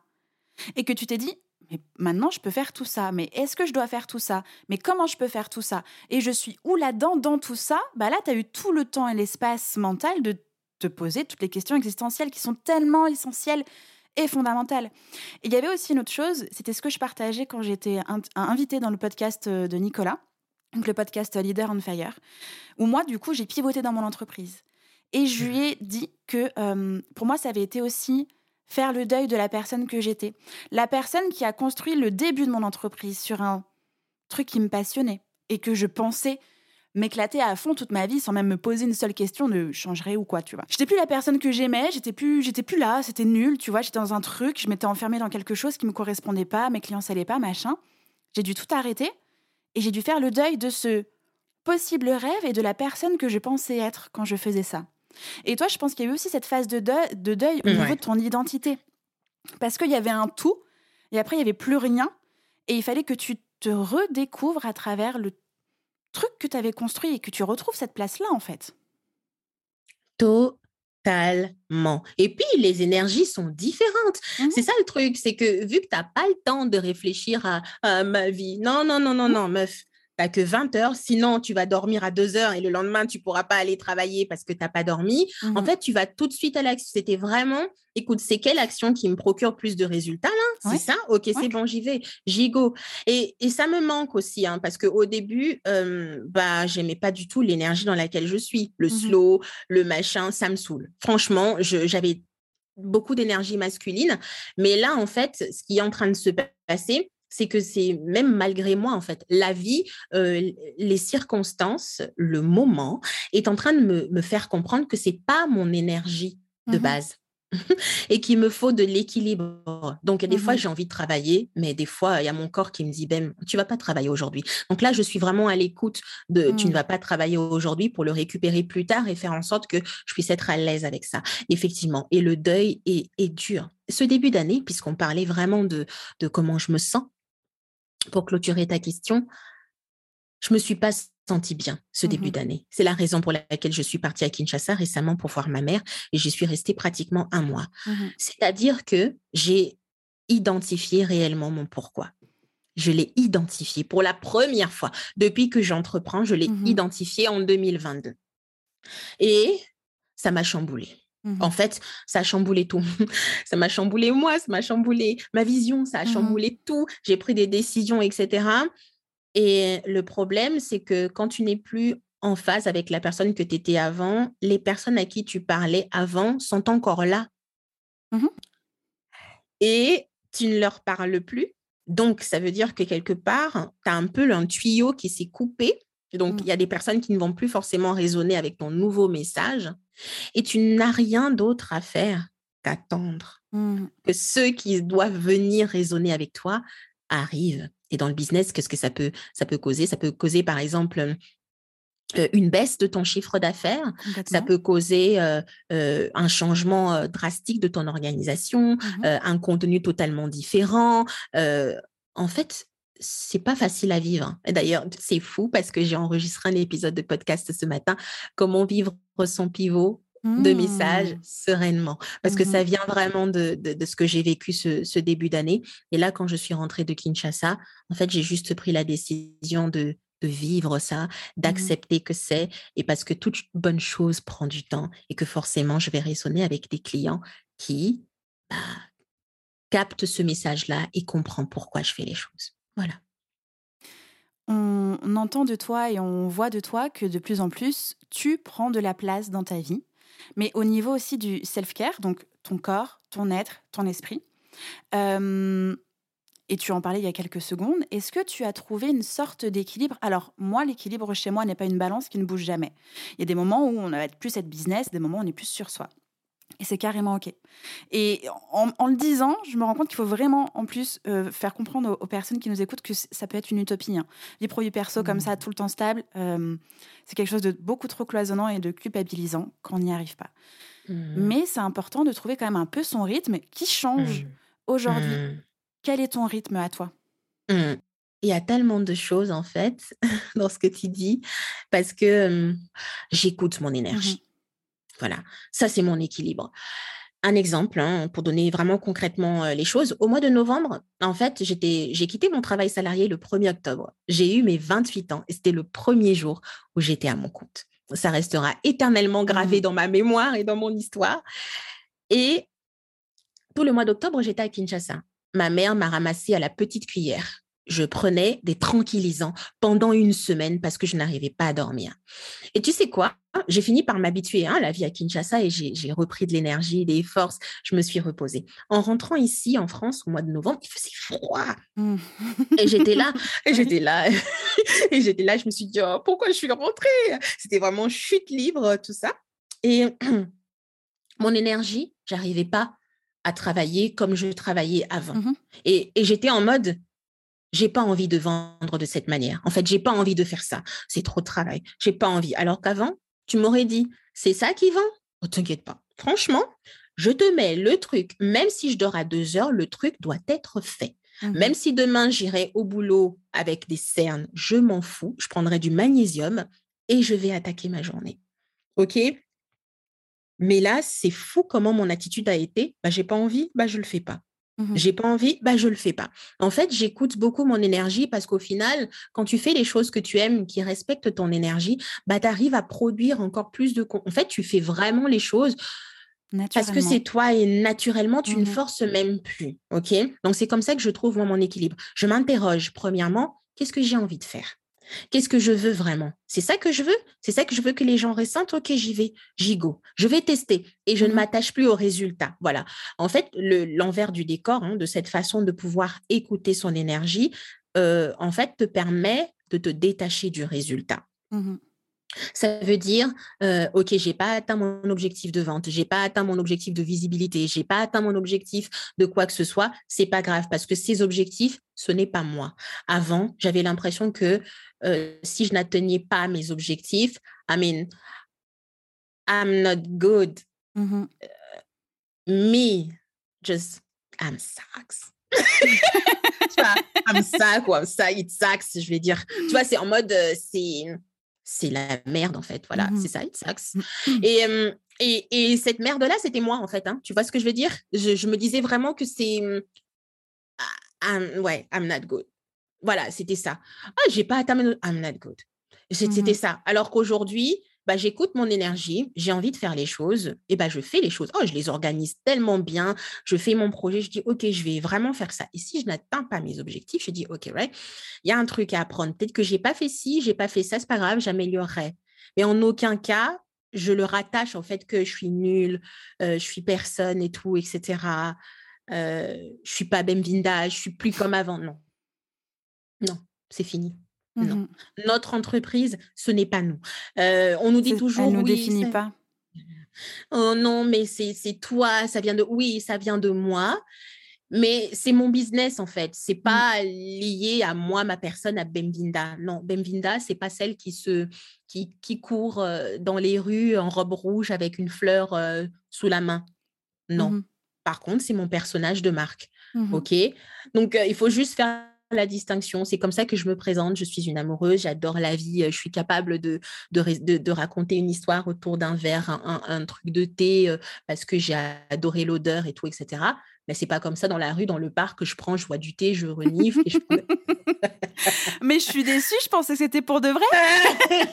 et que tu t'es dit, mais maintenant je peux faire tout ça, mais est-ce que je dois faire tout ça Mais comment je peux faire tout ça Et je suis où là-dedans, dans tout ça Bah là, tu as eu tout le temps et l'espace mental de te poser toutes les questions existentielles qui sont tellement essentielles et fondamentales. Il y avait aussi une autre chose, c'était ce que je partageais quand j'étais invitée dans le podcast euh, de Nicolas, donc le podcast Leader on Fire, où moi, du coup, j'ai pivoté dans mon entreprise. Et je lui ai dit que euh, pour moi, ça avait été aussi faire le deuil de la personne que j'étais. La personne qui a construit le début de mon entreprise sur un truc qui me passionnait et que je pensais m'éclater à fond toute ma vie sans même me poser une seule question de changerait ou quoi, tu vois. J'étais plus la personne que j'aimais, j'étais plus, j'étais plus là, c'était nul, tu vois, j'étais dans un truc, je m'étais enfermée dans quelque chose qui me correspondait pas, mes clients s'allaient pas, machin. J'ai dû tout arrêter et j'ai dû faire le deuil de ce possible rêve et de la personne que je pensais être quand je faisais ça. Et toi, je pense qu'il y a eu aussi cette phase de deuil, de deuil au niveau de ton identité. Parce qu'il y avait un tout, et après, il n'y avait plus rien, et il fallait que tu te redécouvres à travers le truc que tu avais construit et que tu retrouves cette place-là, en fait. Totalement. Et puis, les énergies sont différentes. Mmh c'est ça le truc, c'est que vu que tu n'as pas le temps de réfléchir à, ma vie, non, non, non, non, mmh. non, meuf, t'as que 20 heures, sinon tu vas dormir à 2 heures et le lendemain tu pourras pas aller travailler parce que tu n'as pas dormi. En mmh fait, tu vas tout de suite à l'action. C'était vraiment, écoute, c'est quelle action qui me procure plus de résultats là? C'est ça? Ok, c'est bon, j'y vais, j'y go. Et, et, ça me manque aussi, hein, parce qu'au début, euh, bah, j'aimais pas du tout l'énergie dans laquelle je suis. Le mmh slow, le machin, ça me saoule. Franchement, j'avais beaucoup d'énergie masculine. Mais là, en fait, ce qui est en train de se passer, c'est que c'est même malgré moi, en fait, la vie, euh, les circonstances, le moment est en train de me, faire comprendre que c'est pas mon énergie de mmh base. et qu'il me faut de l'équilibre. Donc, des fois, mmh j'ai envie de travailler, mais des fois, il y a mon corps qui me dit, ben, tu vas pas travailler aujourd'hui. Donc là, je suis vraiment à l'écoute de, tu ne mmh. vas pas travailler aujourd'hui pour le récupérer plus tard et faire en sorte que je puisse être à l'aise avec ça. Effectivement. Et le deuil est, est dur. Ce début d'année, puisqu'on parlait vraiment de, de comment je me sens, pour clôturer ta question, je me suis pas sentie bien ce début mmh d'année. C'est la raison pour laquelle je suis partie à Kinshasa récemment pour voir ma mère et j'y suis restée pratiquement un mois. Mmh C'est-à-dire que j'ai identifié réellement mon pourquoi. Je l'ai identifié pour la première fois. Depuis que j'entreprends, je l'ai mmh identifié en 2022. Et ça m'a chamboulé. Mmh en fait, ça a chamboulé tout. ça m'a chamboulé moi, ça m'a chamboulé ma vision, ça a mmh chamboulé tout. J'ai pris des décisions, etc. Et le problème, c'est que quand tu n'es plus en phase avec la personne que tu étais avant, les personnes à qui tu parlais avant sont encore là. Mmh Et tu ne leur parles plus. Donc, ça veut dire que quelque part, tu as un peu un tuyau qui s'est coupé. Donc, il y a des personnes qui ne vont plus forcément raisonner avec ton nouveau message. Et tu n'as rien d'autre à faire qu'attendre mmh. que ceux qui doivent venir raisonner avec toi arrivent. Et dans le business, qu'est-ce que ça peut, ça peut causer? Ça peut causer, par exemple, euh, une baisse de ton chiffre d'affaires, ça peut causer euh, euh, un changement drastique de ton organisation, mmh un contenu totalement différent. en fait, c'est pas facile à vivre. Et d'ailleurs, c'est fou parce que j'ai enregistré un épisode de podcast ce matin, comment vivre son pivot de message mmh. sereinement. Parce que ça mmh vient vraiment de, ce que j'ai vécu ce, début d'année. Et là, quand je suis rentrée de Kinshasa, en fait, j'ai juste pris la décision de, vivre ça, mmh d'accepter que c'est, et parce que toute bonne chose prend du temps et que forcément, je vais raisonner avec des clients qui bah, captent ce message-là et comprennent pourquoi je fais les choses. Voilà. On, entend de toi et on voit de toi que de plus en plus, tu prends de la place dans ta vie, mais au niveau aussi du self-care, donc ton corps, ton être, ton esprit. et tu en parlais il y a quelques secondes. Est-ce que tu as trouvé une sorte d'équilibre? Alors, moi, l'équilibre chez moi n'est pas une balance qui ne bouge jamais. Il y a des moments où on va être plus être business, des moments où on est plus sur soi. Et c'est carrément OK. Et en, le disant, je me rends compte qu'il faut vraiment, en plus, euh, faire comprendre aux, personnes qui nous écoutent que ça peut être une utopie. Hein. Les produits perso comme ça, mmh. tout le temps stable, euh, c'est quelque chose de beaucoup trop cloisonnant et de culpabilisant quand on n'y arrive pas. Mmh. Mais c'est important de trouver quand même un peu son rythme qui change mmh. aujourd'hui. Quel est ton rythme à toi? Il y a tellement de choses, en fait, dans ce que tu dis, parce que j'écoute mon énergie. Voilà, ça c'est mon équilibre. un exemple hein, pour donner vraiment concrètement les choses. Au mois de novembre, en fait, j'ai quitté mon travail salarié le 1er octobre. J'ai eu mes 28 ans et c'était le premier jour où j'étais à mon compte. Ça restera éternellement gravé mmh. dans ma mémoire et dans mon histoire. Et tout le mois d'octobre, j'étais à Kinshasa. Ma mère m'a ramassé à la petite cuillère je prenais des tranquillisants pendant une semaine parce que je n'arrivais pas à dormir. Et tu sais quoi? J'ai fini par m'habituer hein, à la vie à Kinshasa et j'ai repris de l'énergie, des forces. Je me suis reposée. En rentrant ici en France au mois de novembre, il faisait froid. Mmh. Et j'étais là, et j'étais là, et j'étais là. Je me suis dit oh, pourquoi je suis rentrée? C'était vraiment chute libre tout ça. Et mon énergie, j'arrivais pas à travailler comme je travaillais avant. Mmh et j'étais en mode j'ai pas envie de vendre de cette manière. En fait, j'ai pas envie de faire ça. C'est trop de travail. J'ai pas envie. Alors qu'avant, tu m'aurais dit, c'est ça qui vend oh, T'inquiète pas. Franchement, je te mets le truc, même si je dors à deux heures, le truc doit être fait. Mmh même si demain j'irai au boulot avec des cernes, je m'en fous. Je prendrai du magnésium et je vais attaquer ma journée. OK? Mais là, c'est fou comment mon attitude a été. Bah, j'ai pas envie, bah, je le fais pas. Mmh j'ai pas envie, bah je le fais pas. En fait, j'écoute beaucoup mon énergie parce qu'au final, quand tu fais les choses que tu aimes, qui respectent ton énergie, bah tu arrives à produire encore plus de En fait, tu fais vraiment les choses parce que c'est toi et naturellement, tu ne mmh forces même plus. OK? Donc c'est comme ça que je trouve mon équilibre. Je m'interroge premièrement, qu'est-ce que j'ai envie de faire? Qu'est-ce que je veux vraiment? C'est ça que je veux? C'est ça que je veux que les gens ressentent? Ok, j'y vais, j'y go. Je vais tester et je ne mmh m'attache plus aux résultats. Voilà. En fait, l'envers du décor hein, de cette façon de pouvoir écouter son énergie, euh, en fait, te permet de te détacher du résultat. Mmh ça veut dire, euh, OK, j'ai pas atteint mon objectif de vente, j'ai pas atteint mon objectif de visibilité, j'ai pas atteint mon objectif de quoi que ce soit, c'est pas grave parce que ces objectifs, ce n'est pas moi. Avant, j'avais l'impression que euh, si je n'atteignais pas mes objectifs, I mean, I'm not good. Mmh euh, me, just, I'm sucks. tu vois, I'm suck ou I'm suck, it sucks, je vais dire. Tu vois, c'est en mode, c'est c'est la merde en fait. Voilà, mmh c'est ça, it sucks. Mmh et, et, et, cette merde-là, c'était moi en fait. Hein. Tu vois ce que je veux dire? Je, me disais vraiment que c'est. Ah, ouais, I'm not good. Voilà, c'était ça. Ah, j'ai pas atteint. I'm not good. C'était ça. Alors qu'aujourd'hui, bah, j'écoute mon énergie, j'ai envie de faire les choses, et bah, je fais les choses. Oh, je les organise tellement bien, je fais mon projet, je dis, OK, je vais vraiment faire ça. Et si je n'atteins pas mes objectifs, je dis, OK, right, il y a un truc à apprendre. Peut-être que je n'ai pas fait ci, je n'ai pas fait ça, c'est pas grave, j'améliorerai. Mais en aucun cas, je le rattache en fait que je suis nulle, euh, je suis personne et tout, etc. Euh, je suis pas Bemvinda, je suis plus comme avant. Non. Non, c'est fini. Non. Notre entreprise, ce n'est pas nous. Euh, on nous dit toujours. Elle ne nous définit pas. Oh non, mais c'est toi, ça vient de. Oui, ça vient de moi. Mais c'est mon business en fait. C'est mmh. pas lié à moi, ma personne, à Bemvinda. Non, Bemvinda, c'est pas celle qui se qui, qui court euh, dans les rues en robe rouge avec une fleur euh, sous la main. Non. Mmh Par contre, c'est mon personnage de marque. Ok? Donc il faut juste faire la distinction. C'est comme ça que je me présente. Je suis une amoureuse, j'adore la vie, euh, je suis capable de, de, raconter une histoire autour d'un verre, un, truc de thé, euh, parce que j'ai adoré l'odeur et tout, etc. Mais c'est pas comme ça dans la rue, dans le parc, que je prends, je vois du thé, je renifle. Et je... Mais je suis déçue, je pensais que c'était pour de vrai.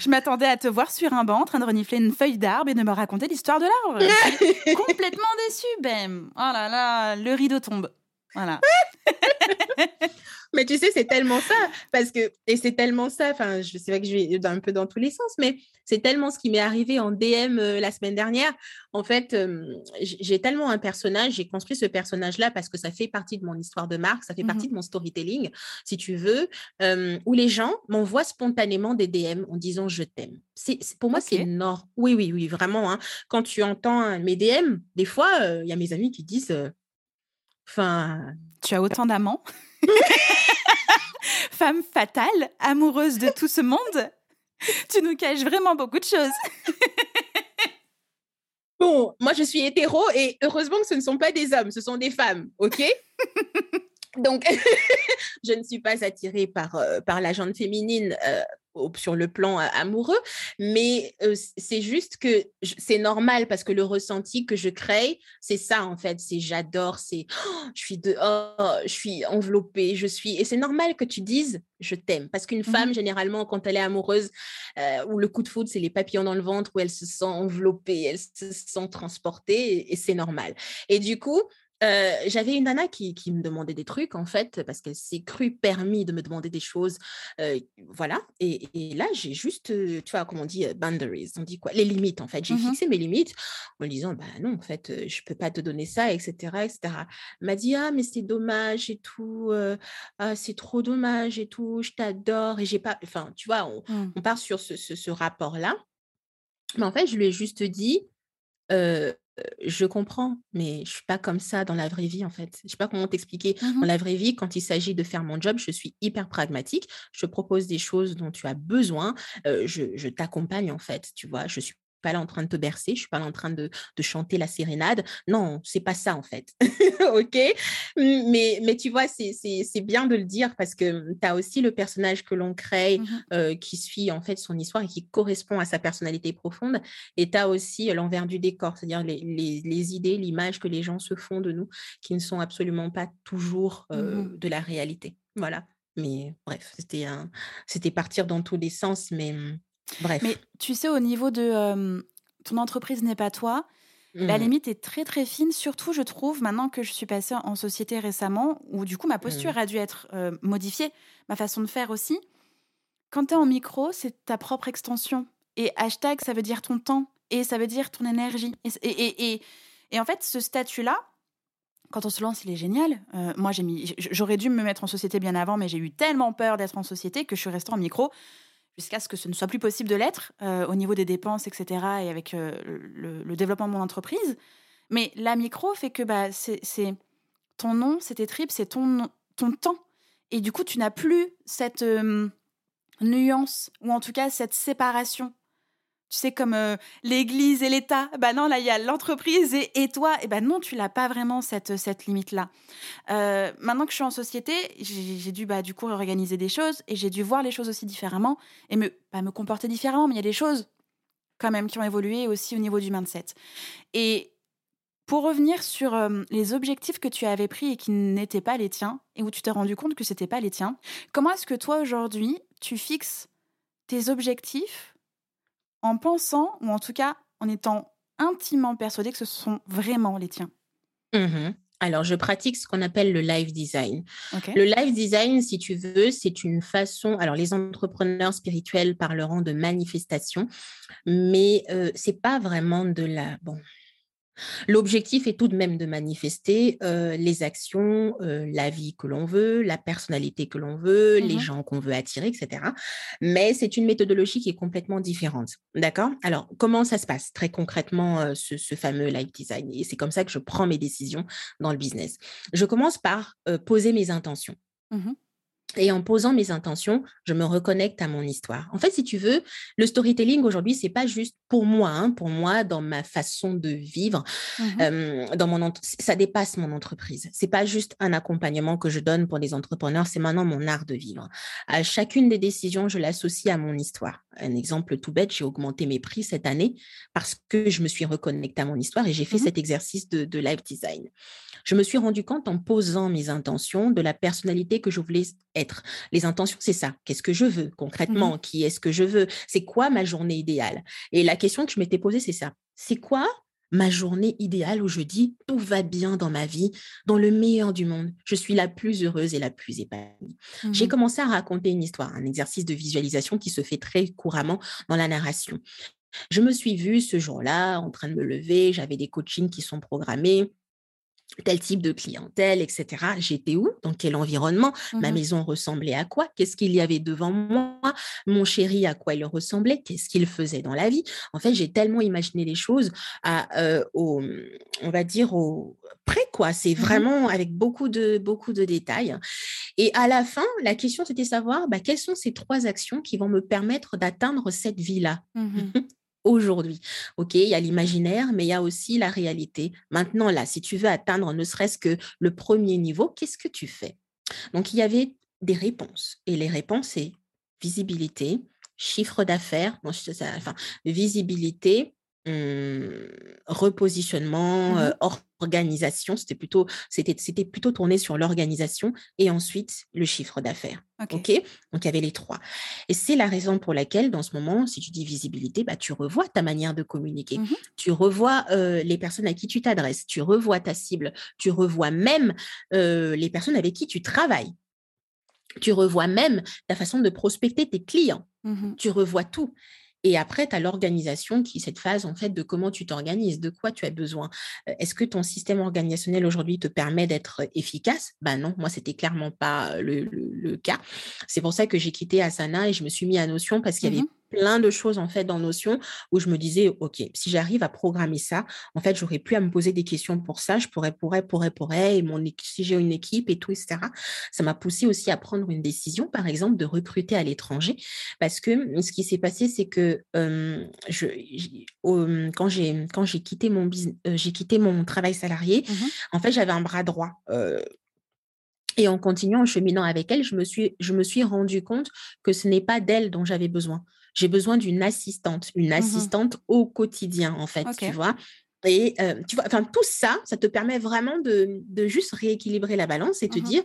je m'attendais à te voir sur un banc en train de renifler une feuille d'arbre et de me raconter l'histoire de l'arbre. complètement déçue, Bem. Oh là là, le rideau tombe. Voilà. mais tu sais, c'est tellement ça, parce que, et c'est tellement ça, enfin, je sais pas que je vais un peu dans tous les sens, mais c'est tellement ce qui m'est arrivé en DM euh, la semaine dernière. En fait, j'ai tellement un personnage, j'ai construit ce personnage-là parce que ça fait partie de mon histoire de marque, ça fait mmh partie de mon storytelling, si tu veux, où les gens m'envoient spontanément des DM en disant je t'aime. C'est, pour moi, c'est énorme. Oui, oui, oui, vraiment. Hein. Quand tu entends mes DM, des fois, il y a mes amis qui disent Enfin. Tu as autant d'amants? Femme fatale, amoureuse de tout ce monde? Tu nous caches vraiment beaucoup de choses. bon, moi je suis hétéro et heureusement que ce ne sont pas des hommes, ce sont des femmes, ok? Donc, je ne suis pas attirée par, euh, par la gente féminine. Euh, sur le plan amoureux, mais c'est juste que c'est normal parce que le ressenti que je crée, c'est ça en fait, c'est j'adore, c'est oh, je suis de, oh, je suis enveloppée, je suis et c'est normal que tu dises je t'aime parce qu'une mmh femme généralement quand elle est amoureuse ou le coup de foudre c'est les papillons dans le ventre où elle se sent enveloppée, elle se sent transportée et c'est normal. Et du coup, j'avais une nana qui, me demandait des trucs, en fait, parce qu'elle s'est crue permis de me demander des choses. voilà. Et, là, j'ai juste, tu vois, comment on dit, boundaries. On dit quoi? Les limites, en fait. J'ai mmh fixé mes limites en lui disant, bah non, en fait, je peux pas te donner ça, etc. etc. Elle m'a dit, ah, mais c'est dommage et tout. ah, c'est trop dommage et tout. Je t'adore. Et j'ai pas. Enfin, tu vois, on, mmh. part sur ce, ce rapport-là. Mais en fait, je lui ai juste dit, je comprends, mais je suis pas comme ça dans la vraie vie en fait. Je sais pas comment t'expliquer. Mmh dans la vraie vie, quand il s'agit de faire mon job, je suis hyper pragmatique. Je propose des choses dont tu as besoin. je, je t'accompagne en fait. Tu vois, je suis pas là en train de te bercer, je suis pas là en train de, chanter la sérénade. Non, c'est pas ça en fait. ok? Mais, mais tu vois, c'est bien de le dire parce que tu as aussi le personnage que l'on crée mmh euh, qui suit en fait son histoire et qui correspond à sa personnalité profonde. Et tu as aussi l'envers du décor, c'est-à-dire les, idées, l'image que les gens se font de nous qui ne sont absolument pas toujours euh, mmh de la réalité. Voilà. Mais bref, c'était partir dans tous les sens, mais mmh, Bref. Mais tu sais, au niveau de ton entreprise n'est pas toi, la mmh. limite est très très fine, surtout je trouve maintenant que je suis passée en société récemment, où du coup ma posture mmh. a dû être modifiée, ma façon de faire aussi. Quand tu es en micro, c'est ta propre extension. Et hashtag, ça veut dire ton temps, et ça veut dire ton énergie. Et, et, et, et en fait, ce statut-là, quand on se lance, il est génial. moi, j'ai mis, j'aurais dû me mettre en société bien avant, mais j'ai eu tellement peur d'être en société que je suis restée en micro jusqu'à ce que ce ne soit plus possible de l'être euh, au niveau des dépenses, etc., et avec euh, le, développement de mon entreprise. Mais la micro fait que bah, c'est ton nom, c'est tes tripes, c'est ton, ton temps. Et du coup, tu n'as plus cette euh, nuance, ou en tout cas cette séparation tu sais, comme euh, l'Église et l'État. Bah non, là, il y a l'entreprise et, toi. Et ben non, tu l'as pas vraiment, cette, cette limite-là. Euh, maintenant que je suis en société, j'ai dû, bah, du coup, organiser des choses et j'ai dû voir les choses aussi différemment et me, pas me comporter différemment, mais il y a des choses quand même qui ont évolué aussi au niveau du mindset. Et pour revenir sur euh, les objectifs que tu avais pris et qui n'étaient pas les tiens et où tu t'es rendu compte que c'était pas les tiens, comment est-ce que toi, aujourd'hui, tu fixes tes objectifs en pensant, ou en tout cas en étant intimement persuadé que ce sont vraiment les tiens mmh Alors, je pratique ce qu'on appelle le live design. Le live design, si tu veux, c'est une façon. Alors, les entrepreneurs spirituels parleront de manifestation, mais euh, c'est pas vraiment de la. Bon, L'objectif est tout de même de manifester les actions, la vie que l'on veut, la personnalité que l'on veut, mmh les gens qu'on veut attirer, etc. Mais c'est une méthodologie qui est complètement différente. D'accord? Alors, comment ça se passe? Très concrètement, ce, fameux life design Et c'est comme ça que je prends mes décisions dans le business. Je commence par poser mes intentions. Mmh et en posant mes intentions, je me reconnecte à mon histoire. En fait, si tu veux, le storytelling aujourd'hui, c'est pas juste pour moi, hein, pour moi dans ma façon de vivre. Mmh dans mon ça dépasse mon entreprise. C'est pas juste un accompagnement que je donne pour les entrepreneurs, c'est maintenant mon art de vivre. À chacune des décisions, je l'associe à mon histoire. Un exemple tout bête, j'ai augmenté mes prix cette année parce que je me suis reconnectée à mon histoire et j'ai fait mmh cet exercice de, de live design. Je me suis rendu compte en posant mes intentions de la personnalité que je voulais être. Les intentions, c'est ça. Qu'est-ce que je veux concrètement? Mmh Qui est-ce que je veux? C'est quoi ma journée idéale? Et la question que je m'étais posée, c'est ça. C'est quoi ma journée idéale où je dis tout va bien dans ma vie, dans le meilleur du monde. Je suis la plus heureuse et la plus épanouie? J'ai mmh commencé à raconter une histoire, un exercice de visualisation qui se fait très couramment dans la narration. Je me suis vue ce jour-là en train de me lever, j'avais des coachings qui sont programmés tel type de clientèle, etc. J'étais où? Dans quel environnement? Ma mmh maison ressemblait à quoi? Qu'est-ce qu'il y avait devant moi? Mon chéri, à quoi il ressemblait? Qu'est-ce qu'il faisait dans la vie? En fait, j'ai tellement imaginé les choses à, euh, au, on va dire, au près, quoi. C'est mmh vraiment avec beaucoup de, beaucoup de détails. Et à la fin, la question, c'était savoir bah, quelles sont ces trois actions qui vont me permettre d'atteindre cette vie-là? Mmh aujourd'hui. OK, il y a l'imaginaire, mais il y a aussi la réalité. Maintenant, là, si tu veux atteindre ne serait-ce que le premier niveau, qu'est-ce que tu fais? Donc, il y avait des réponses. Et les réponses, c'est visibilité, chiffre d'affaires, enfin, visibilité, repositionnement, Mmh organisation. C'était plutôt, c'était, c'était plutôt tourné sur l'organisation et ensuite le chiffre d'affaires. OK. OK? Donc, il y avait les trois. Et c'est la raison pour laquelle, dans ce moment, si tu dis visibilité, bah, tu revois ta manière de communiquer. Mmh Tu revois euh, les personnes à qui tu t'adresses. Tu revois ta cible. Tu revois même euh, les personnes avec qui tu travailles. Tu revois même ta façon de prospecter tes clients. Mmh Tu revois tout. Et après, tu as l'organisation qui est cette phase en fait de comment tu t'organises, de quoi tu as besoin. Euh, Est-ce que ton système organisationnel aujourd'hui te permet d'être efficace? Ben non, moi, c'était clairement pas le, le- le cas. C'est pour ça que j'ai quitté Asana et je me suis mis à Notion parce qu'il y avait Mmh plein de choses en fait dans Notion où je me disais, OK, si j'arrive à programmer ça, en fait, j'aurais plus à me poser des questions pour ça. Je pourrais, pourrais, pourrais, pourrais, et mon, si j'ai une équipe et tout, etc. Ça m'a poussé aussi à prendre une décision, par exemple, de recruter à l'étranger parce que ce qui s'est passé, c'est que euh, je, quand j'ai quand j'ai quitté mon business, j'ai quitté mon travail salarié, Mmh en fait, j'avais un bras droit. euh, et en continuant, en cheminant avec elle, je me suis, je me suis rendu compte que ce n'est pas d'elle dont j'avais besoin. J'ai besoin d'une assistante, une assistante au quotidien, en fait, tu vois? Et euh, tu vois, enfin, tout ça, ça te permet vraiment de, de juste rééquilibrer la balance et te Mmh dire,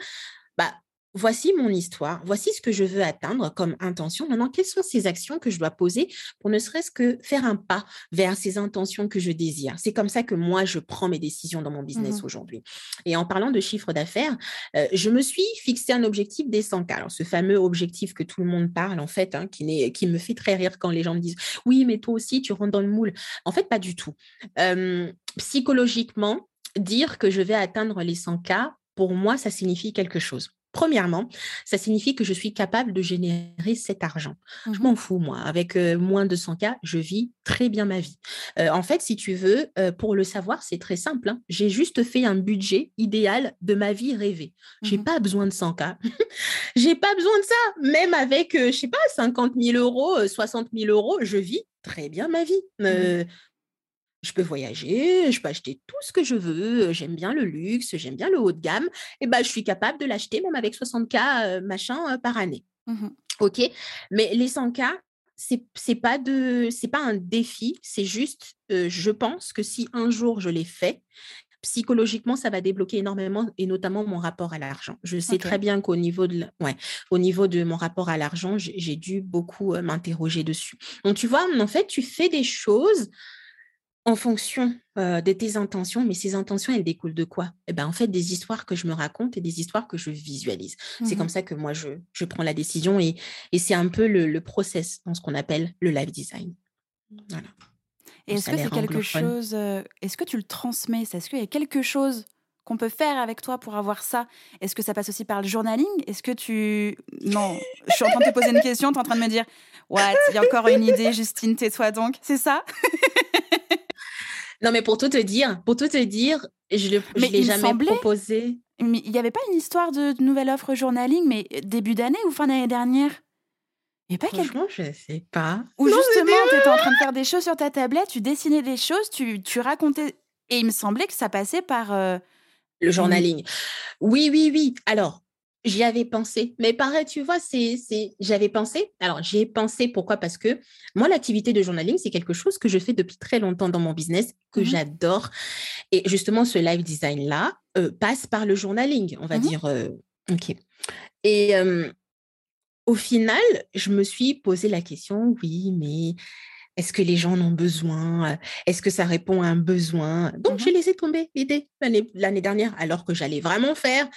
bah, voici mon histoire, voici ce que je veux atteindre comme intention. Maintenant, quelles sont ces actions que je dois poser pour ne serait-ce que faire un pas vers ces intentions que je désire? C'est comme ça que moi, je prends mes décisions dans mon business Mmh aujourd'hui. Et en parlant de chiffre d'affaires, euh, je me suis fixé un objectif des 100K. Alors, ce fameux objectif que tout le monde parle, en fait, hein, qui, me fait très rire quand les gens me disent Oui, mais toi aussi, tu rentres dans le moule. En fait, pas du tout. Euh, psychologiquement, dire que je vais atteindre les 100K, pour moi, ça signifie quelque chose. Premièrement, ça signifie que je suis capable de générer cet argent. Je Mmh m'en fous, moi. Avec euh, moins de 100K, je vis très bien ma vie. Euh, en fait, si tu veux, euh, pour le savoir, c'est très simple. hein. J'ai juste fait un budget idéal de ma vie rêvée. J'ai Mmh pas besoin de 100K. J'ai pas besoin de ça. Même avec, je sais pas, 50 000 euros, euh, 60 000 euros, je vis très bien ma vie. Euh, je peux voyager, je peux acheter tout ce que je veux. euh, J'aime bien le luxe, j'aime bien le haut de gamme. Et ben, je suis capable de l'acheter même avec 60K euh, machin euh, par année. Mmh OK? Mais les 100K, c'est c'est pas de c'est pas un défi, c'est juste euh, je pense que si un jour je l'ai fait, psychologiquement ça va débloquer énormément et notamment mon rapport à l'argent. Je sais très bien qu'au niveau de ouais, au niveau de mon rapport à l'argent, j'ai j'ai dû beaucoup euh, m'interroger dessus. Donc tu vois, en fait, tu fais des choses en fonction euh, de tes intentions, mais ces intentions, elles découlent de quoi? Eh ben, en fait, des histoires que je me raconte et des histoires que je visualise. C'est Mmh comme ça que moi, je, je prends la décision et, et c'est un peu le, le process dans ce qu'on appelle le live design. Voilà. Et est-ce que c'est quelque chose, euh, est-ce que tu le transmets? Est-ce qu'il y a quelque chose qu'on peut faire avec toi pour avoir ça? Est-ce que ça passe aussi par le journaling? Est-ce que tu... Non, je suis en train de te poser une question, tu es en train de me dire, what, il y a encore une idée, Justine, tais-toi donc. C'est ça? Non, mais pour tout te dire, pour tout te dire, je ne l'ai jamais semblait- proposé. Mais il n'y avait pas une histoire de nouvelle offre journaling, mais début d'année ou fin d'année dernière? Il n'y a pas Franchement, je ne sais pas. Non, justement, tu étais en train de faire des choses sur ta tablette, tu dessinais des choses, tu, tu racontais. Et il me semblait que ça passait par. euh, Le journaling. Oui, oui, oui. Alors, j'y avais pensé. Mais pareil, tu vois, c'est, j'avais pensé. Alors, j'y ai pensé. Pourquoi? Parce que moi, l'activité de journaling, c'est quelque chose que je fais depuis très longtemps dans mon business, que Mhm. j'adore. Et justement, ce live design-là euh, passe par le journaling, on va Mhm. dire. euh, OK. Et euh, au final, je me suis posé la question, oui, mais est-ce que les gens en ont besoin? Est-ce que ça répond à un besoin? Donc, Mhm. j'ai laissé tomber l'idée l'année dernière, alors que j'allais vraiment faire.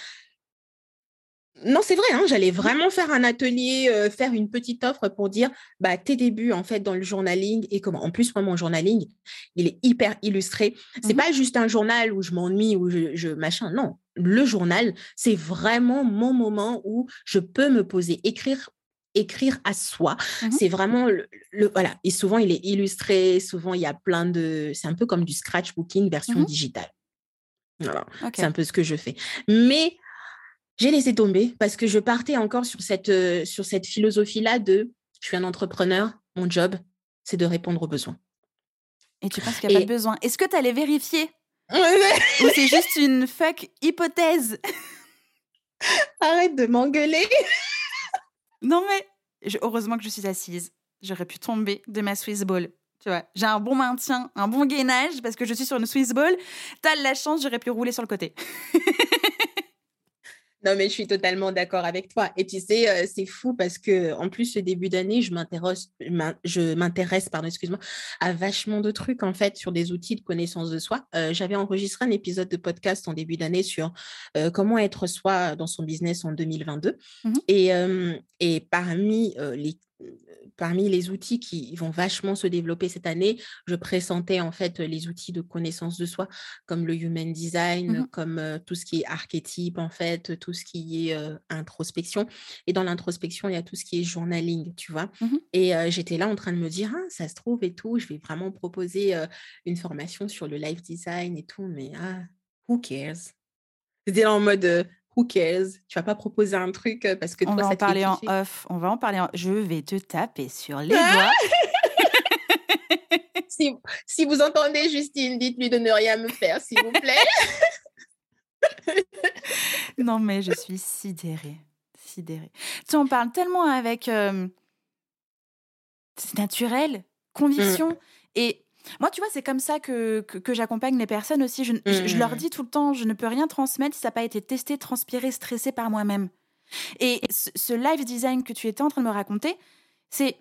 Non, c'est vrai, hein, j'allais vraiment faire un atelier, euh, faire une petite offre pour dire bah, tes débuts en fait dans le journaling et comment. En plus, moi, mon journaling, il est hyper illustré. C'est Mhm. pas juste un journal où je m'ennuie, où je, je machin. Non, le journal, c'est vraiment mon moment où je peux me poser, écrire écrire à soi. Mhm. C'est vraiment le, le- voilà. Et souvent, il est illustré. Souvent, il y a plein de. C'est un peu comme du scratchbooking version Mhm. digitale. Voilà. Ok. C'est un peu ce que je fais. Mais j'ai laissé tomber parce que je partais encore sur cette, euh, sur cette philosophie-là de je suis un entrepreneur, mon job, c'est de répondre aux besoins. Et tu penses qu'il n'y a pas Et- de besoin. Est-ce que tu allais vérifier Ou c'est juste une fuck hypothèse? Arrête de m'engueuler. Non mais. je- heureusement que je suis assise. j'aurais pu tomber de ma Swiss Ball. Tu vois, j'ai un bon maintien, un bon gainage parce que je suis sur une Swiss Ball. T'as de la chance, j'aurais pu rouler sur le côté. Non, mais je suis totalement d'accord avec toi. Et tu sais, euh, c'est fou parce que en plus, ce début d'année, je m'intéresse, je m'intéresse, pardon, excuse-moi, à vachement de trucs en fait sur des outils de connaissance de soi. Euh, j'avais enregistré un épisode de podcast en début d'année sur euh, comment être soi dans son business en 2022. Mmh et, et parmi les parmi les outils qui vont vachement se développer cette année, je pressentais en fait les outils de connaissance de soi, comme le human design, mmh comme tout ce qui est archétype en fait, tout ce qui est introspection. Et dans l'introspection, il y a tout ce qui est journaling, tu vois? Mmh et j'étais là en train de me dire, «Ah, ça se trouve et tout, je vais vraiment proposer une formation sur le life design et tout, mais ah, who cares? C'était là en mode, who cares? Tu vas pas proposer un truc parce que on toi, va ça en parler en off. On va en parler. En... Je vais te taper sur les doigts. si, si, vous entendez Justine, dites-lui de ne rien me faire, s'il vous plaît. non, mais je suis sidérée. Sidérée. Tu en parles tellement avec. Euh... C'est naturel, conviction. Mmh. Et moi, tu vois, c'est comme ça que, que, j'accompagne les personnes aussi. Je, je, leur mmh. dis tout le temps, je ne peux rien transmettre si ça n'a pas été testé, transpiré, stressé par moi-même. Et ce, live design que tu étais en train de me raconter, c'est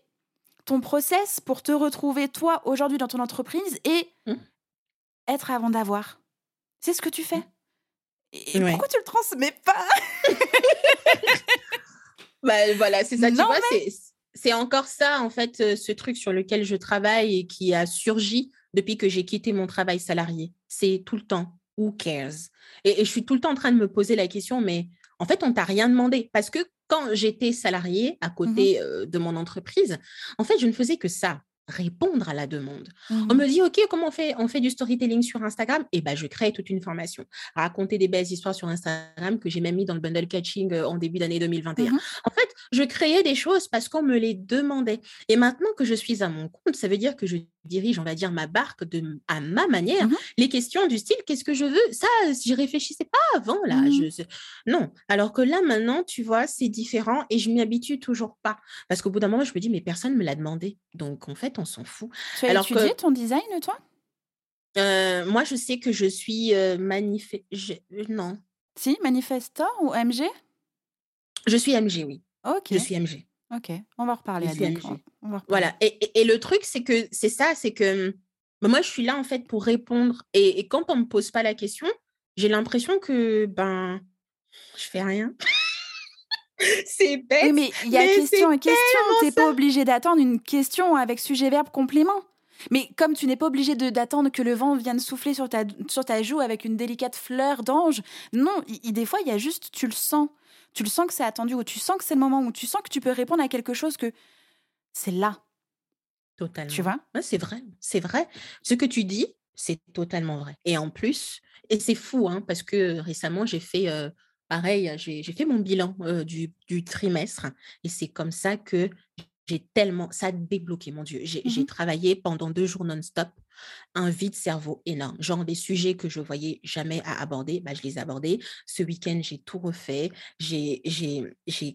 ton process pour te retrouver, toi, aujourd'hui, dans ton entreprise et mmh. être avant d'avoir. C'est ce que tu fais. Et pourquoi tu le transmets pas? Bah, Voilà, c'est ça. tu vois, c'est c'est encore ça, en fait, euh, ce truc sur lequel je travaille et qui a surgi depuis que j'ai quitté mon travail salarié. C'est tout le temps, who cares? Et, je suis tout le temps en train de me poser la question, mais en fait, on t'a rien demandé. Parce que quand j'étais salariée à mmh côté euh, de mon entreprise, en fait, je ne faisais que ça répondre à la demande. On mmh me dit, OK, comment on fait? On fait du storytelling sur Instagram? Et eh ben, je crée toute une formation. Raconter des belles histoires sur Instagram que j'ai même mis dans le bundle catching euh, en début d'année 2021. Mmh en fait, je créais des choses parce qu'on me les demandait. Et maintenant que je suis à mon compte, ça veut dire que je dirige, on va dire, ma barque de, à ma manière. Mmh les questions du style, qu'est-ce que je veux? Ça, j'y réfléchissais pas avant, là. Je, non. Alors que là, maintenant, tu vois, c'est différent et je m'y habitue toujours pas. Parce qu'au bout d'un moment, je me dis, mais personne ne me l'a demandé. Donc, en fait, on s'en fout. Tu as étudié ton design, toi? Euh, Moi, je sais que je suis euh, manifeste. Euh, non. Si, manifestor ou MG Je suis MG, oui. Ok. Je suis MG. Ok, on va reparler. Je suis On va Voilà. Et, et, le truc, c'est que c'est ça, c'est que bah, moi, je suis là, en fait, pour répondre. Et, et quand on ne me pose pas la question, j'ai l'impression que, ben, je fais rien. c'est bête. mais il y a question et question. Tu n'es pas obligé d'attendre une question avec sujet-verbe complément. Mais comme tu n'es pas obligé d'attendre que le vent vienne souffler sur ta, sur ta joue avec une délicate fleur d'ange, non, des fois, il y a juste, tu le sens. Tu le sens que c'est attendu, ou tu sens que c'est le moment, où tu sens que tu peux répondre à quelque chose que c'est là. Totalement. Tu vois? C'est vrai, c'est vrai. Ce que tu dis, c'est totalement vrai. Et en plus, et c'est fou, hein, parce que récemment, j'ai fait... Euh, pareil, j'ai fait mon bilan du, trimestre et c'est comme ça que j'ai tellement, ça a débloqué, mon Dieu. J'ai mmh travaillé pendant deux jours non-stop, un vide cerveau énorme. Genre des sujets que je voyais jamais à aborder, bah, je les ai abordés. Ce week-end, j'ai tout refait, j'ai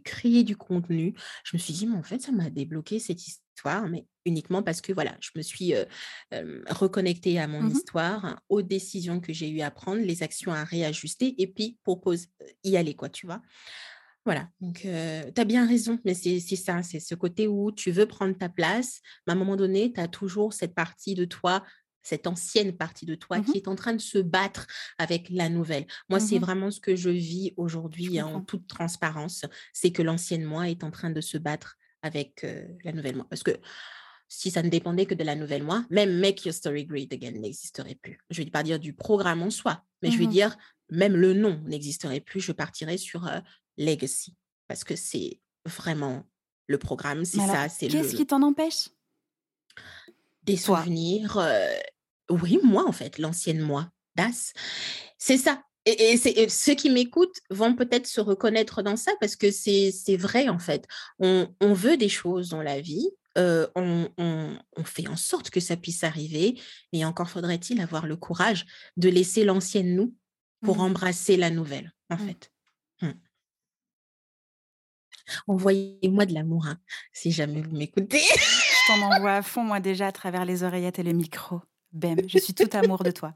créé du contenu. Je me suis dit, mais en fait, ça m'a débloqué cette histoire, mais uniquement parce que voilà, je me suis reconnectée à mon mmh histoire, aux décisions que j'ai eu à prendre, les actions à réajuster, et puis propose y aller, quoi, tu vois? Voilà, donc tu as bien raison, mais c'est ça, c'est ce côté où tu veux prendre ta place, mais à un moment donné, tu as toujours cette partie de toi, cette ancienne partie de toi mmh qui est en train de se battre avec la nouvelle. Moi, c'est mmh vraiment ce que je vis aujourd'hui en toute transparence, c'est que l'ancienne moi est en train de se battre avec la nouvelle moi. Parce que si ça ne dépendait que de la nouvelle moi, même Make Your Story Great Again n'existerait plus. Je ne vais pas dire du programme en soi, mais je vais dire même le nom n'existerait plus. Je partirais sur legacy, parce que c'est vraiment le programme, c'est ça. c'est Qu'est-ce qui t'en empêche? Des souvenirs. oui, moi, en fait, l'ancienne moi, Das. C'est ça. Et, ceux qui m'écoutent vont peut-être se reconnaître dans ça parce que c'est vrai, en fait. On, veut des choses dans la vie. on, on, fait en sorte que ça puisse arriver. Et encore faudrait-il avoir le courage de laisser l'ancienne nous pour mmh. embrasser la nouvelle, en mmh. fait. Mmh. Envoyez-moi de l'amour, hein, si jamais vous m'écoutez. Je t'en envoie à fond, moi, déjà, à travers les oreillettes et le micro. Bem, je suis tout amour de toi.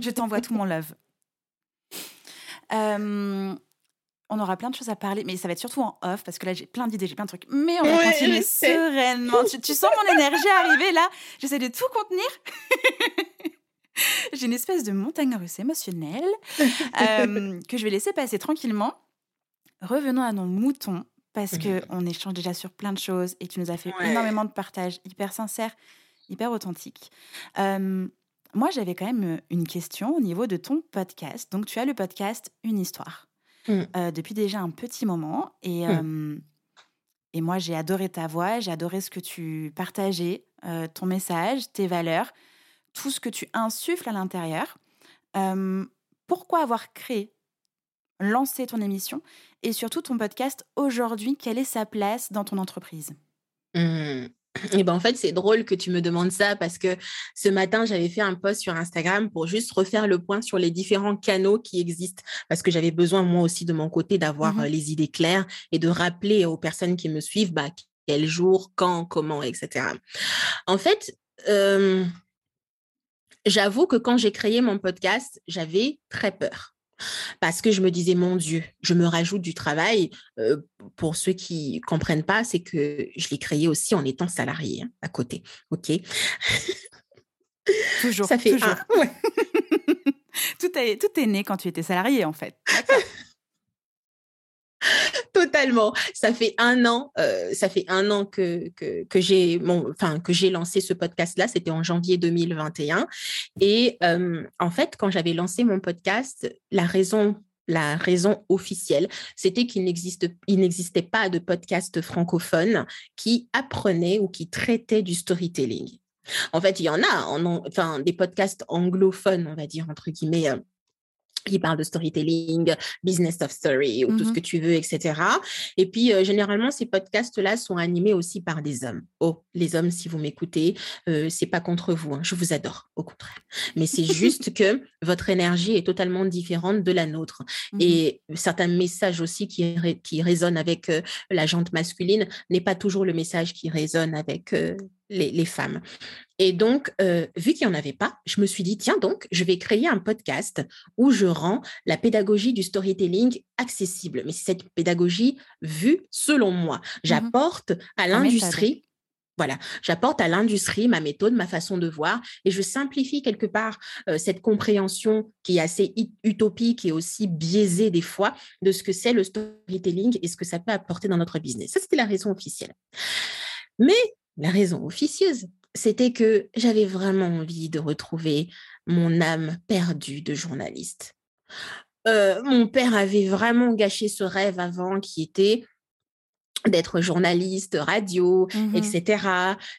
Je t'envoie tout mon love. Euh, on aura plein de choses à parler, mais ça va être surtout en off parce que là j'ai plein d'idées, j'ai plein de trucs. Mais on va continuer sereinement. Tu, sens mon énergie arriver là J'essaie de tout contenir. j'ai une espèce de montagne russe émotionnelle euh, que je vais laisser passer tranquillement. Revenons à nos moutons parce que on échange déjà sur plein de choses et tu nous as fait énormément de partages hyper sincères, hyper authentiques. Euh, moi, j'avais quand même une question au niveau de ton podcast. Donc, tu as le podcast Une histoire. Mmh. Euh, depuis déjà un petit moment. Et, mmh. et moi, j'ai adoré ta voix, j'ai adoré ce que tu partageais, euh, ton message, tes valeurs, tout ce que tu insuffles à l'intérieur. pourquoi avoir créé, lancé ton émission et surtout ton podcast aujourd'hui? Quelle est sa place dans ton entreprise? Mmh. Et ben en fait, c'est drôle que tu me demandes ça parce que ce matin, j'avais fait un post sur Instagram pour juste refaire le point sur les différents canaux qui existent. Parce que j'avais besoin moi aussi de mon côté d'avoir mmh les idées claires et de rappeler aux personnes qui me suivent bah, quel jour, quand, comment, etc. En fait, j'avoue que quand j'ai créé mon podcast, j'avais très peur parce que je me disais, mon Dieu, je me rajoute du travail. pour ceux qui comprennent pas, c'est que je l'ai créé aussi en étant salarié hein, à côté. OK? Toujours. Ça fait toujours. tout, est, tout est né quand tu étais salarié, en fait. Totalement. Ça fait un an, euh, ça fait un an que, que, j'ai enfin, lancé ce podcast-là. C'était en janvier 2021. Et euh, en fait, quand j'avais lancé mon podcast, la raison la raison officielle, c'était qu'il n'existait pas de podcast francophone qui apprenait ou qui traitait du storytelling. En fait, il y en a, enfin, des podcasts anglophones, on va dire, entre guillemets, euh, qui parle de storytelling, business of story ou tout ce mmh que tu veux, etc. Et puis, euh, généralement, ces podcasts-là sont animés aussi par des hommes. Oh, les hommes, si vous m'écoutez, euh, c'est pas contre vous, hein, je vous adore, au contraire. Mais c'est juste que votre énergie est totalement différente de la nôtre. Mmh Et certains messages aussi qui, qui résonnent avec euh, la jante masculine n'est pas toujours le message qui résonne avec les, femmes. Et donc, euh, vu qu'il n'y en avait pas, je me suis dit, tiens donc, je vais créer un podcast où je rends la pédagogie du storytelling accessible. Mais c'est cette pédagogie vue selon moi. Mmh J'apporte à l'industrie voilà, j'apporte à l'industrie ma méthode, ma façon de voir, et je simplifie quelque part euh, cette compréhension qui est assez utopique et aussi biaisée des fois de ce que c'est le storytelling et ce que ça peut apporter dans notre business. Ça, c'était la raison officielle. Mais la raison officieuse, c'était que j'avais vraiment envie de retrouver mon âme perdue de journaliste. Euh, mon père avait vraiment gâché ce rêve avant qui était d'être journaliste radio, mmh etc.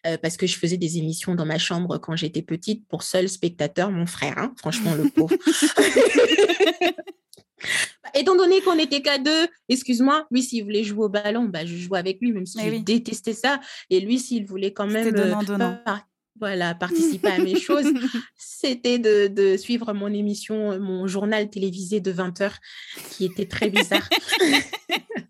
Euh, parce que je faisais des émissions dans ma chambre quand j'étais petite pour seul spectateur, mon frère, hein, franchement le pauvre. Étant donné qu'on n'était qu'à deux, excuse-moi, lui, s'il voulait jouer au ballon, bah, je jouais avec lui, même si eh je détestais ça. Et lui, s'il voulait quand même euh, voilà, participer à mes choses, c'était de, de, suivre mon émission, mon journal télévisé de 20 heures, qui était très bizarre.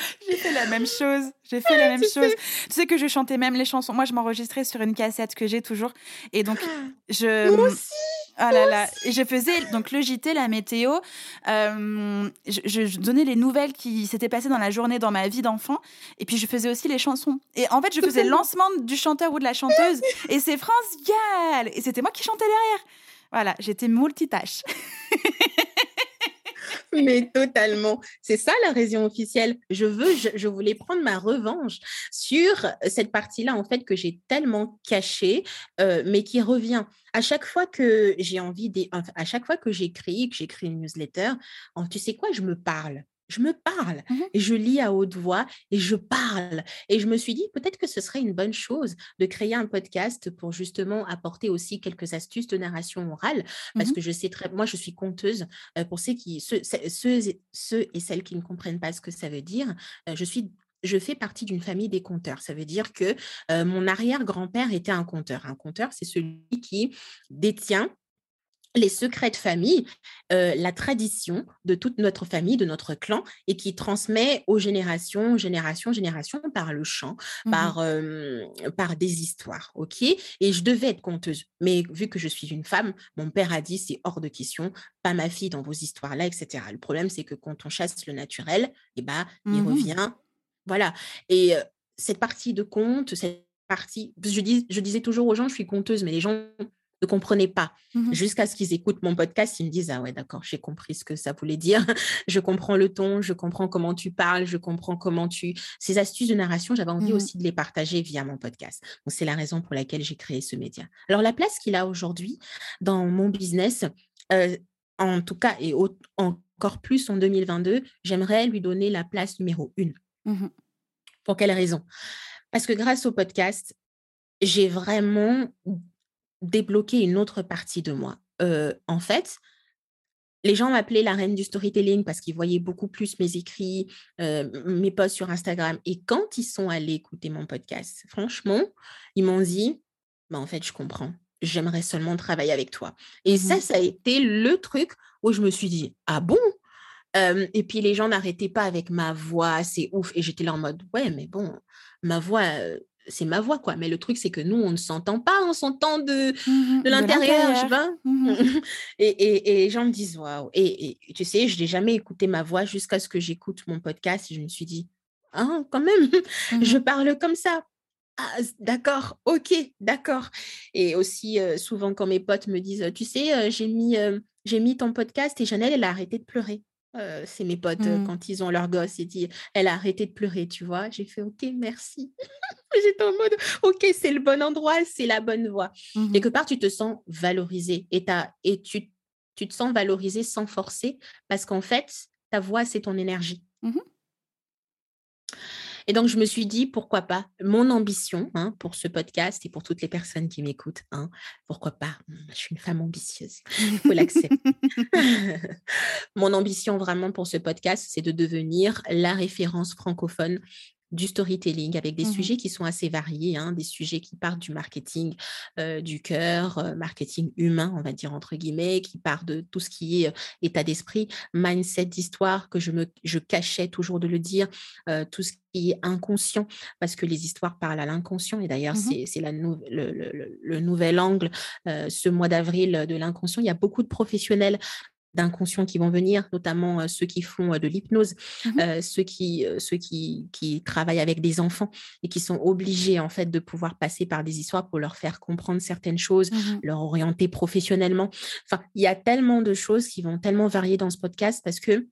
J'ai fait la même chose. J'ai fait la même chose. Tu sais que je chantais même les chansons. Moi, je m'enregistrais sur une cassette que j'ai toujours. Et donc, je. Moi aussi. Ah là là. Et je faisais donc le JT, la météo. Euh, je, donnais les nouvelles qui s'étaient passées dans la journée dans ma vie d'enfant. Et puis, je faisais aussi les chansons. Et en fait, je faisais le lancement du chanteur ou de la chanteuse. Et c'est France Gall. Et c'était moi qui chantais derrière. Voilà, j'étais multitâche. Mais totalement. C'est ça la raison officielle. Je veux, je, voulais prendre ma revanche sur cette partie-là, en fait, que j'ai tellement cachée, euh, mais qui revient. À chaque fois que j'ai envie, à chaque fois que j'écris, que j'écris une newsletter, tu sais quoi, je me parle je me parle mmh et je lis à haute voix et je parle. Et je me suis dit, peut-être que ce serait une bonne chose de créer un podcast pour justement apporter aussi quelques astuces de narration orale, parce mmh que je sais très, moi, je suis conteuse. pour ceux, qui, ceux, ceux, et celles qui ne comprennent pas ce que ça veut dire, je suis je fais partie d'une famille des conteurs. Ça veut dire que mon arrière-grand-père était un conteur. Un conteur, c'est celui qui détient les secrets de famille, euh, la tradition de toute notre famille, de notre clan, et qui transmet aux générations, générations, générations par le chant, mmh par, par des histoires. OK? Et je devais être conteuse. Mais vu que je suis une femme, mon père a dit c'est hors de question, pas ma fille dans vos histoires-là, etc. Le problème, c'est que quand on chasse le naturel, eh ben, il mmh revient. Voilà. Et cette partie de conte, cette partie, je, dis, je disais toujours aux gens, je suis conteuse, mais les gens ne comprenaient pas. Mmh Jusqu'à ce qu'ils écoutent mon podcast, ils me disent Ah ouais, d'accord, j'ai compris ce que ça voulait dire. je comprends le ton, je comprends comment tu parles, je comprends comment tu. Ces astuces de narration, j'avais envie mmh aussi de les partager via mon podcast. Donc, c'est la raison pour laquelle j'ai créé ce média. Alors, la place qu'il a aujourd'hui dans mon business, euh, en tout cas, et encore plus en 2022, j'aimerais lui donner la place numéro une. Mmh pour quelle raison? Parce que grâce au podcast, j'ai vraiment débloquer une autre partie de moi. en fait, les gens m'appelaient la reine du storytelling parce qu'ils voyaient beaucoup plus mes écrits, mes posts sur Instagram. Et quand ils sont allés écouter mon podcast, franchement, ils m'ont dit, bah, en fait, je comprends. J'aimerais seulement travailler avec toi. Et ça, mmh ça a été le truc où je me suis dit, ah bon? Et puis les gens n'arrêtaient pas avec ma voix, c'est ouf. Et j'étais là en mode, ouais, mais bon, ma voix, c'est ma voix, quoi. Mais le truc, c'est que nous, on ne s'entend pas, on s'entend de, mmh de l'intérieur, je. Mmh et, et, et, les gens me disent, waouh. Et, tu sais, je n'ai jamais écouté ma voix jusqu'à ce que j'écoute mon podcast et je me suis dit, ah, quand même, je mmh parle comme ça. Ah, d'accord, ok, d'accord. Et aussi, souvent, quand mes potes me disent, tu sais, j'ai mis, j'ai mis ton podcast et Janelle, elle a arrêté de pleurer c'est mes potes quand ils ont leur gosse et dit elle a arrêté de pleurer tu vois? J'ai fait ok merci j'étais en mode ok c'est le bon endroit c'est la bonne voie mmh quelque part tu te sens valorisé et, et tu, tu te sens valorisé sans forcer parce qu'en fait ta voix c'est ton énergie. Mmh et donc, je me suis dit, pourquoi pas Mon ambition hein, pour ce podcast et pour toutes les personnes qui m'écoutent, hein, pourquoi pas mmh, Je suis une femme ambitieuse, il faut l'accepter. Mon ambition vraiment pour ce podcast, c'est de devenir la référence francophone du storytelling avec des mmh sujets qui sont assez variés, hein, des sujets qui partent du marketing du cœur, marketing humain, on va dire entre guillemets, qui partent de tout ce qui est état d'esprit, mindset d'histoire, que je me je cachais toujours de le dire, tout ce qui est inconscient, parce que les histoires parlent à l'inconscient, et d'ailleurs mmh c'est le, le, le, nouvel angle, ce mois d'avril de l'inconscient. Il y a beaucoup de professionnels d'inconscients qui vont venir, notamment ceux qui font de l'hypnose, mmh ceux, qui, ceux qui, qui, travaillent avec des enfants et qui sont obligés en fait de pouvoir passer par des histoires pour leur faire comprendre certaines choses, mmh leur orienter professionnellement. Enfin, il y a tellement de choses qui vont tellement varier dans ce podcast parce que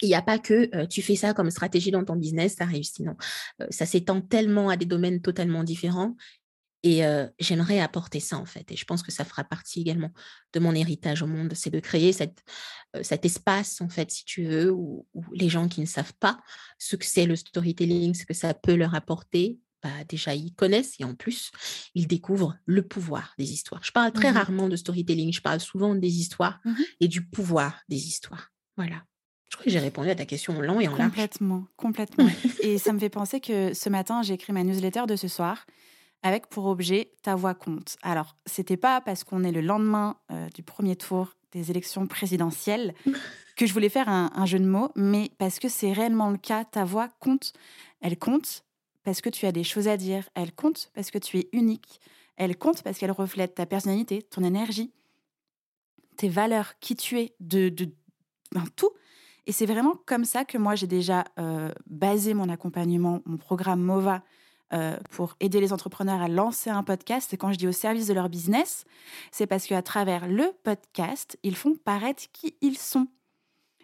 il n'y a pas que tu fais ça comme stratégie dans ton business, ça réussit. Non, ça s'étend tellement à des domaines totalement différents et j'aimerais apporter ça, en fait. Et je pense que ça fera partie également de mon héritage au monde, c'est de créer cette, cet espace, en fait, si tu veux, où, les gens qui ne savent pas ce que c'est le storytelling, ce que ça peut leur apporter, bah, déjà, ils connaissent et en plus, ils découvrent le pouvoir des histoires. Je parle très mmh rarement de storytelling, je parle souvent des histoires mmh et du pouvoir des histoires. Voilà. Je crois que j'ai répondu à ta question en long et en large. Complètement, complètement. et ça me fait penser que ce matin, j'ai écrit ma newsletter de ce soir avec pour objet ta voix compte. Alors, c'était pas parce qu'on est le lendemain euh, du premier tour des élections présidentielles que je voulais faire un, jeu de mots, mais parce que c'est réellement le cas. Ta voix compte. Elle compte parce que tu as des choses à dire. Elle compte parce que tu es unique. Elle compte parce qu'elle reflète ta personnalité, ton énergie, tes valeurs, qui tu es, de, de tout. Et c'est vraiment comme ça que moi j'ai déjà euh, basé mon accompagnement, mon programme MOVA euh, pour aider les entrepreneurs à lancer un podcast. Et quand je dis au service de leur business, c'est parce qu'à travers le podcast, ils font paraître qui ils sont.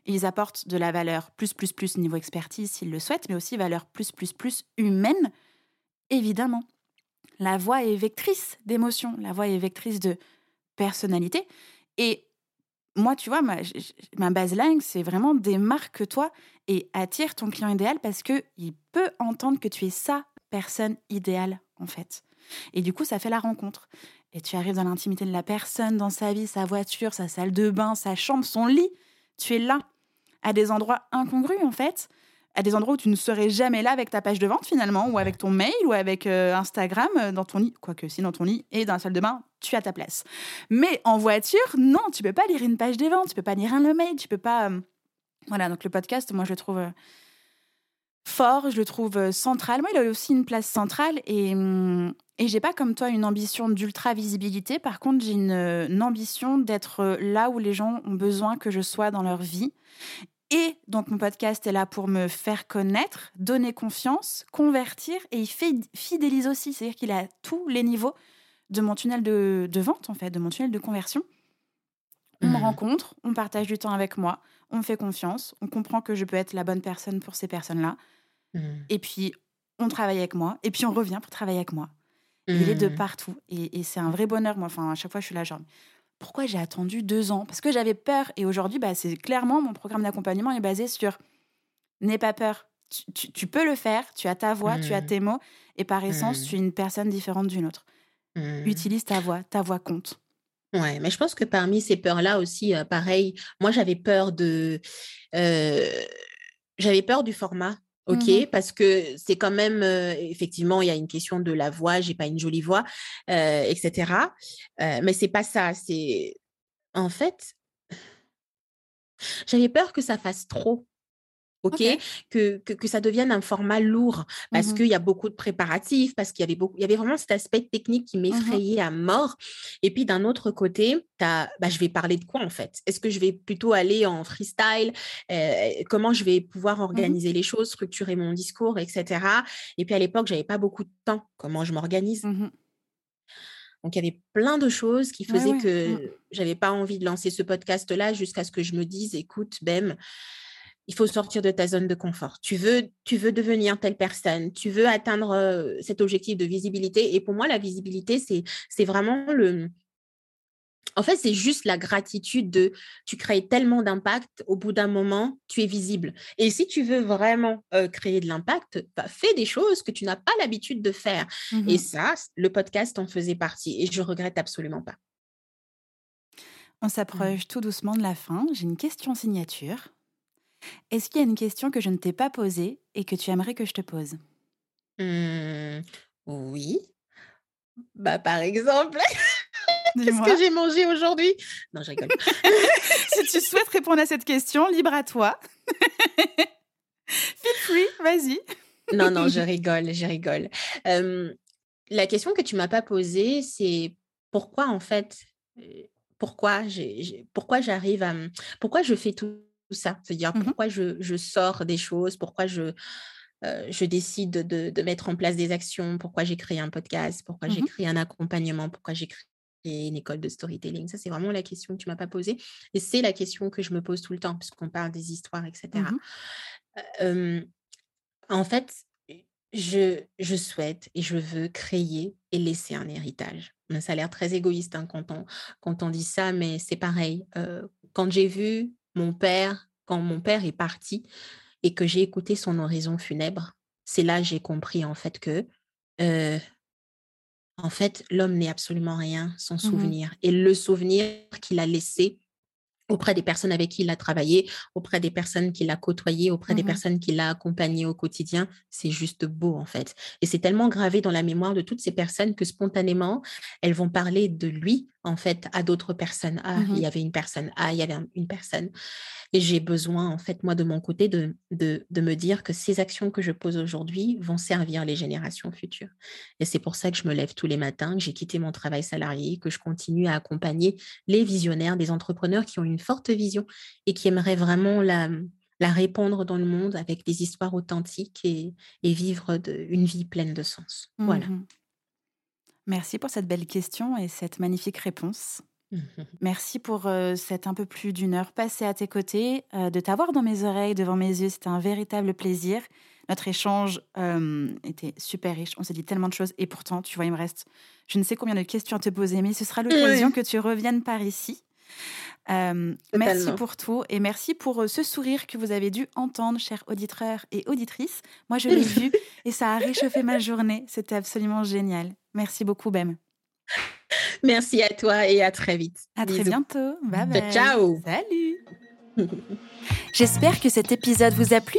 Ils apportent de la valeur plus, plus, plus niveau expertise s'ils le souhaitent, mais aussi valeur plus, plus, plus humaine, évidemment. La voix est vectrice d'émotion, la voix est vectrice de personnalité. Et moi, tu vois, ma, ma baseline, c'est vraiment démarque-toi et attire ton client idéal parce qu'il peut entendre que tu es ça personne idéale, en fait. Et du coup, ça fait la rencontre. Et tu arrives dans l'intimité de la personne, dans sa vie, sa voiture, sa salle de bain, sa chambre, son lit. Tu es là, à des endroits incongrus, en fait. à des endroits où tu ne serais jamais là avec ta page de vente finalement, ou avec ton mail, ou avec euh, Instagram euh, dans ton lit. Quoique si dans ton lit et dans la salle de bain, tu as ta place. Mais en voiture, non, tu peux pas lire une page de vente, tu peux pas lire un mail, tu peux pas. Euh, voilà, donc le podcast, moi je le trouve fort, je le trouve central. Moi, il a aussi une place centrale et, hum, et j'ai pas comme toi une ambition d'ultra visibilité. Par contre, j'ai une, une ambition d'être là où les gens ont besoin que je sois dans leur vie et donc, mon podcast est là pour me faire connaître, donner confiance, convertir et il fait, fidélise aussi. C'est-à-dire qu'il a tous les niveaux de mon tunnel de, vente, en fait, de mon tunnel de conversion. On me mmh. rencontre, on partage du temps avec moi, on me fait confiance, on comprend que je peux être la bonne personne pour ces personnes-là. Mmh. Et puis, on travaille avec moi, et puis on revient pour travailler avec moi. Il est de mmh. partout. Et, et c'est un vrai bonheur, moi. Enfin, à chaque fois, je suis là, genre, pourquoi j'ai attendu deux ans? Parce que j'avais peur. Et aujourd'hui, bah, c'est clairement mon programme d'accompagnement est basé sur n'aie pas peur. Tu, peux le faire. Tu as ta voix, tu as mmh. tes mots. Et par essence, mmh. tu es une personne différente d'une autre. Mmh. Utilise ta voix. Ta voix compte. Ouais, mais je pense que parmi ces peurs-là aussi, euh, pareil, moi j'avais peur de, euh, j'avais peur du format OK, mmh parce que c'est quand même, effectivement, il y a une question de la voix, j'ai pas une jolie voix, etc. mais c'est pas ça. C'est en fait, j'avais peur que ça fasse trop ok, que, que, ça devienne un format lourd parce mmh qu'il y a beaucoup de préparatifs, parce qu'il y avait beaucoup, il y avait vraiment cet aspect technique qui mmh m'effrayait à mort. Et puis d'un autre côté, as, bah, je vais parler de quoi en fait? Est-ce que je vais plutôt aller en freestyle? Comment je vais pouvoir mmh organiser les choses, structurer mon discours, etc. Et puis à l'époque, j'avais pas beaucoup de temps. Comment je m'organise? Donc, il y avait plein de choses qui faisaient que j'avais pas envie de lancer ce podcast-là jusqu'à ce que je me dise, écoute, Bem, il faut sortir de ta zone de confort. Tu veux, tu veux devenir telle personne, tu veux atteindre cet objectif de visibilité. Et pour moi, la visibilité, c'est, vraiment le... En fait, c'est juste la gratitude de tu crées tellement d'impact, au bout d'un moment, tu es visible. Et si tu veux vraiment créer de l'impact, bah, fais des choses que tu n'as pas l'habitude de faire. Mmh Et ça, le podcast en faisait partie. Et je regrette absolument pas. On mmh. s'approche tout doucement de la fin. J'ai une question signature. Est-ce qu'il y a une question que je ne t'ai pas posée et que tu aimerais que je te pose? Mmh, Oui. Bah, par exemple, qu'est-ce que j'ai mangé aujourd'hui? Non, je rigole. si tu souhaites répondre à cette question, libre à toi. Feel free, vas-y. non, non, je rigole, je rigole. la question que tu m'as pas posée, c'est pourquoi en fait, pourquoi pourquoi j'arrive à, pourquoi je fais tout ça. C'est-à-dire mmh pourquoi je, sors des choses, pourquoi je, je décide de, mettre en place des actions, pourquoi j'ai créé un podcast, pourquoi j'ai mmh créé un accompagnement, pourquoi j'ai créé une école de storytelling. Ça, c'est vraiment la question que tu m'as pas posée. Et c'est la question que je me pose tout le temps, puisqu'on parle des histoires, etc. Mmh en fait, je, je, souhaite et je veux créer et laisser un héritage. Ça a l'air très égoïste hein, quand, on, quand on dit ça, mais c'est pareil. quand j'ai vu mon père, quand mon père est parti et que j'ai écouté son horizon funèbre, c'est là j'ai compris en fait que en fait l'homme n'est absolument rien sans mmh souvenir et le souvenir qu'il a laissé auprès des personnes avec qui il a travaillé, auprès des personnes qu'il a côtoyées, auprès des mmh personnes qu'il a accompagnées au quotidien. C'est juste beau, en fait. Et c'est tellement gravé dans la mémoire de toutes ces personnes que spontanément, elles vont parler de lui, en fait, à d'autres personnes. Ah, il mmh y avait une personne. Ah, il y avait une personne. Et j'ai besoin, en fait, moi, de mon côté, de, de, de me dire que ces actions que je pose aujourd'hui vont servir les générations futures. Et c'est pour ça que je me lève tous les matins, que j'ai quitté mon travail salarié, que je continue à accompagner les visionnaires, des entrepreneurs qui ont une forte vision et qui aimeraient vraiment la, la répandre dans le monde avec des histoires authentiques et, et vivre de, une vie pleine de sens. Voilà. Merci pour cette belle question et cette magnifique réponse. Merci pour cette un peu plus d'une heure passée à tes côtés, de t'avoir dans mes oreilles, devant mes yeux. C'était un véritable plaisir. Notre échange était super riche. On s'est dit tellement de choses. Et pourtant, tu vois, il me reste je ne sais combien de questions à te poser, mais ce sera l'occasion que tu reviennes par ici. Merci pour tout et merci pour ce sourire que vous avez dû entendre, chers auditeurs et auditrices. Moi, je l'ai vu et ça a réchauffé ma journée. C'était absolument génial. Merci beaucoup, Bem. Merci à toi et à très vite. À très bientôt. Bye bye. Ciao. Salut. J'espère que cet épisode vous a plu.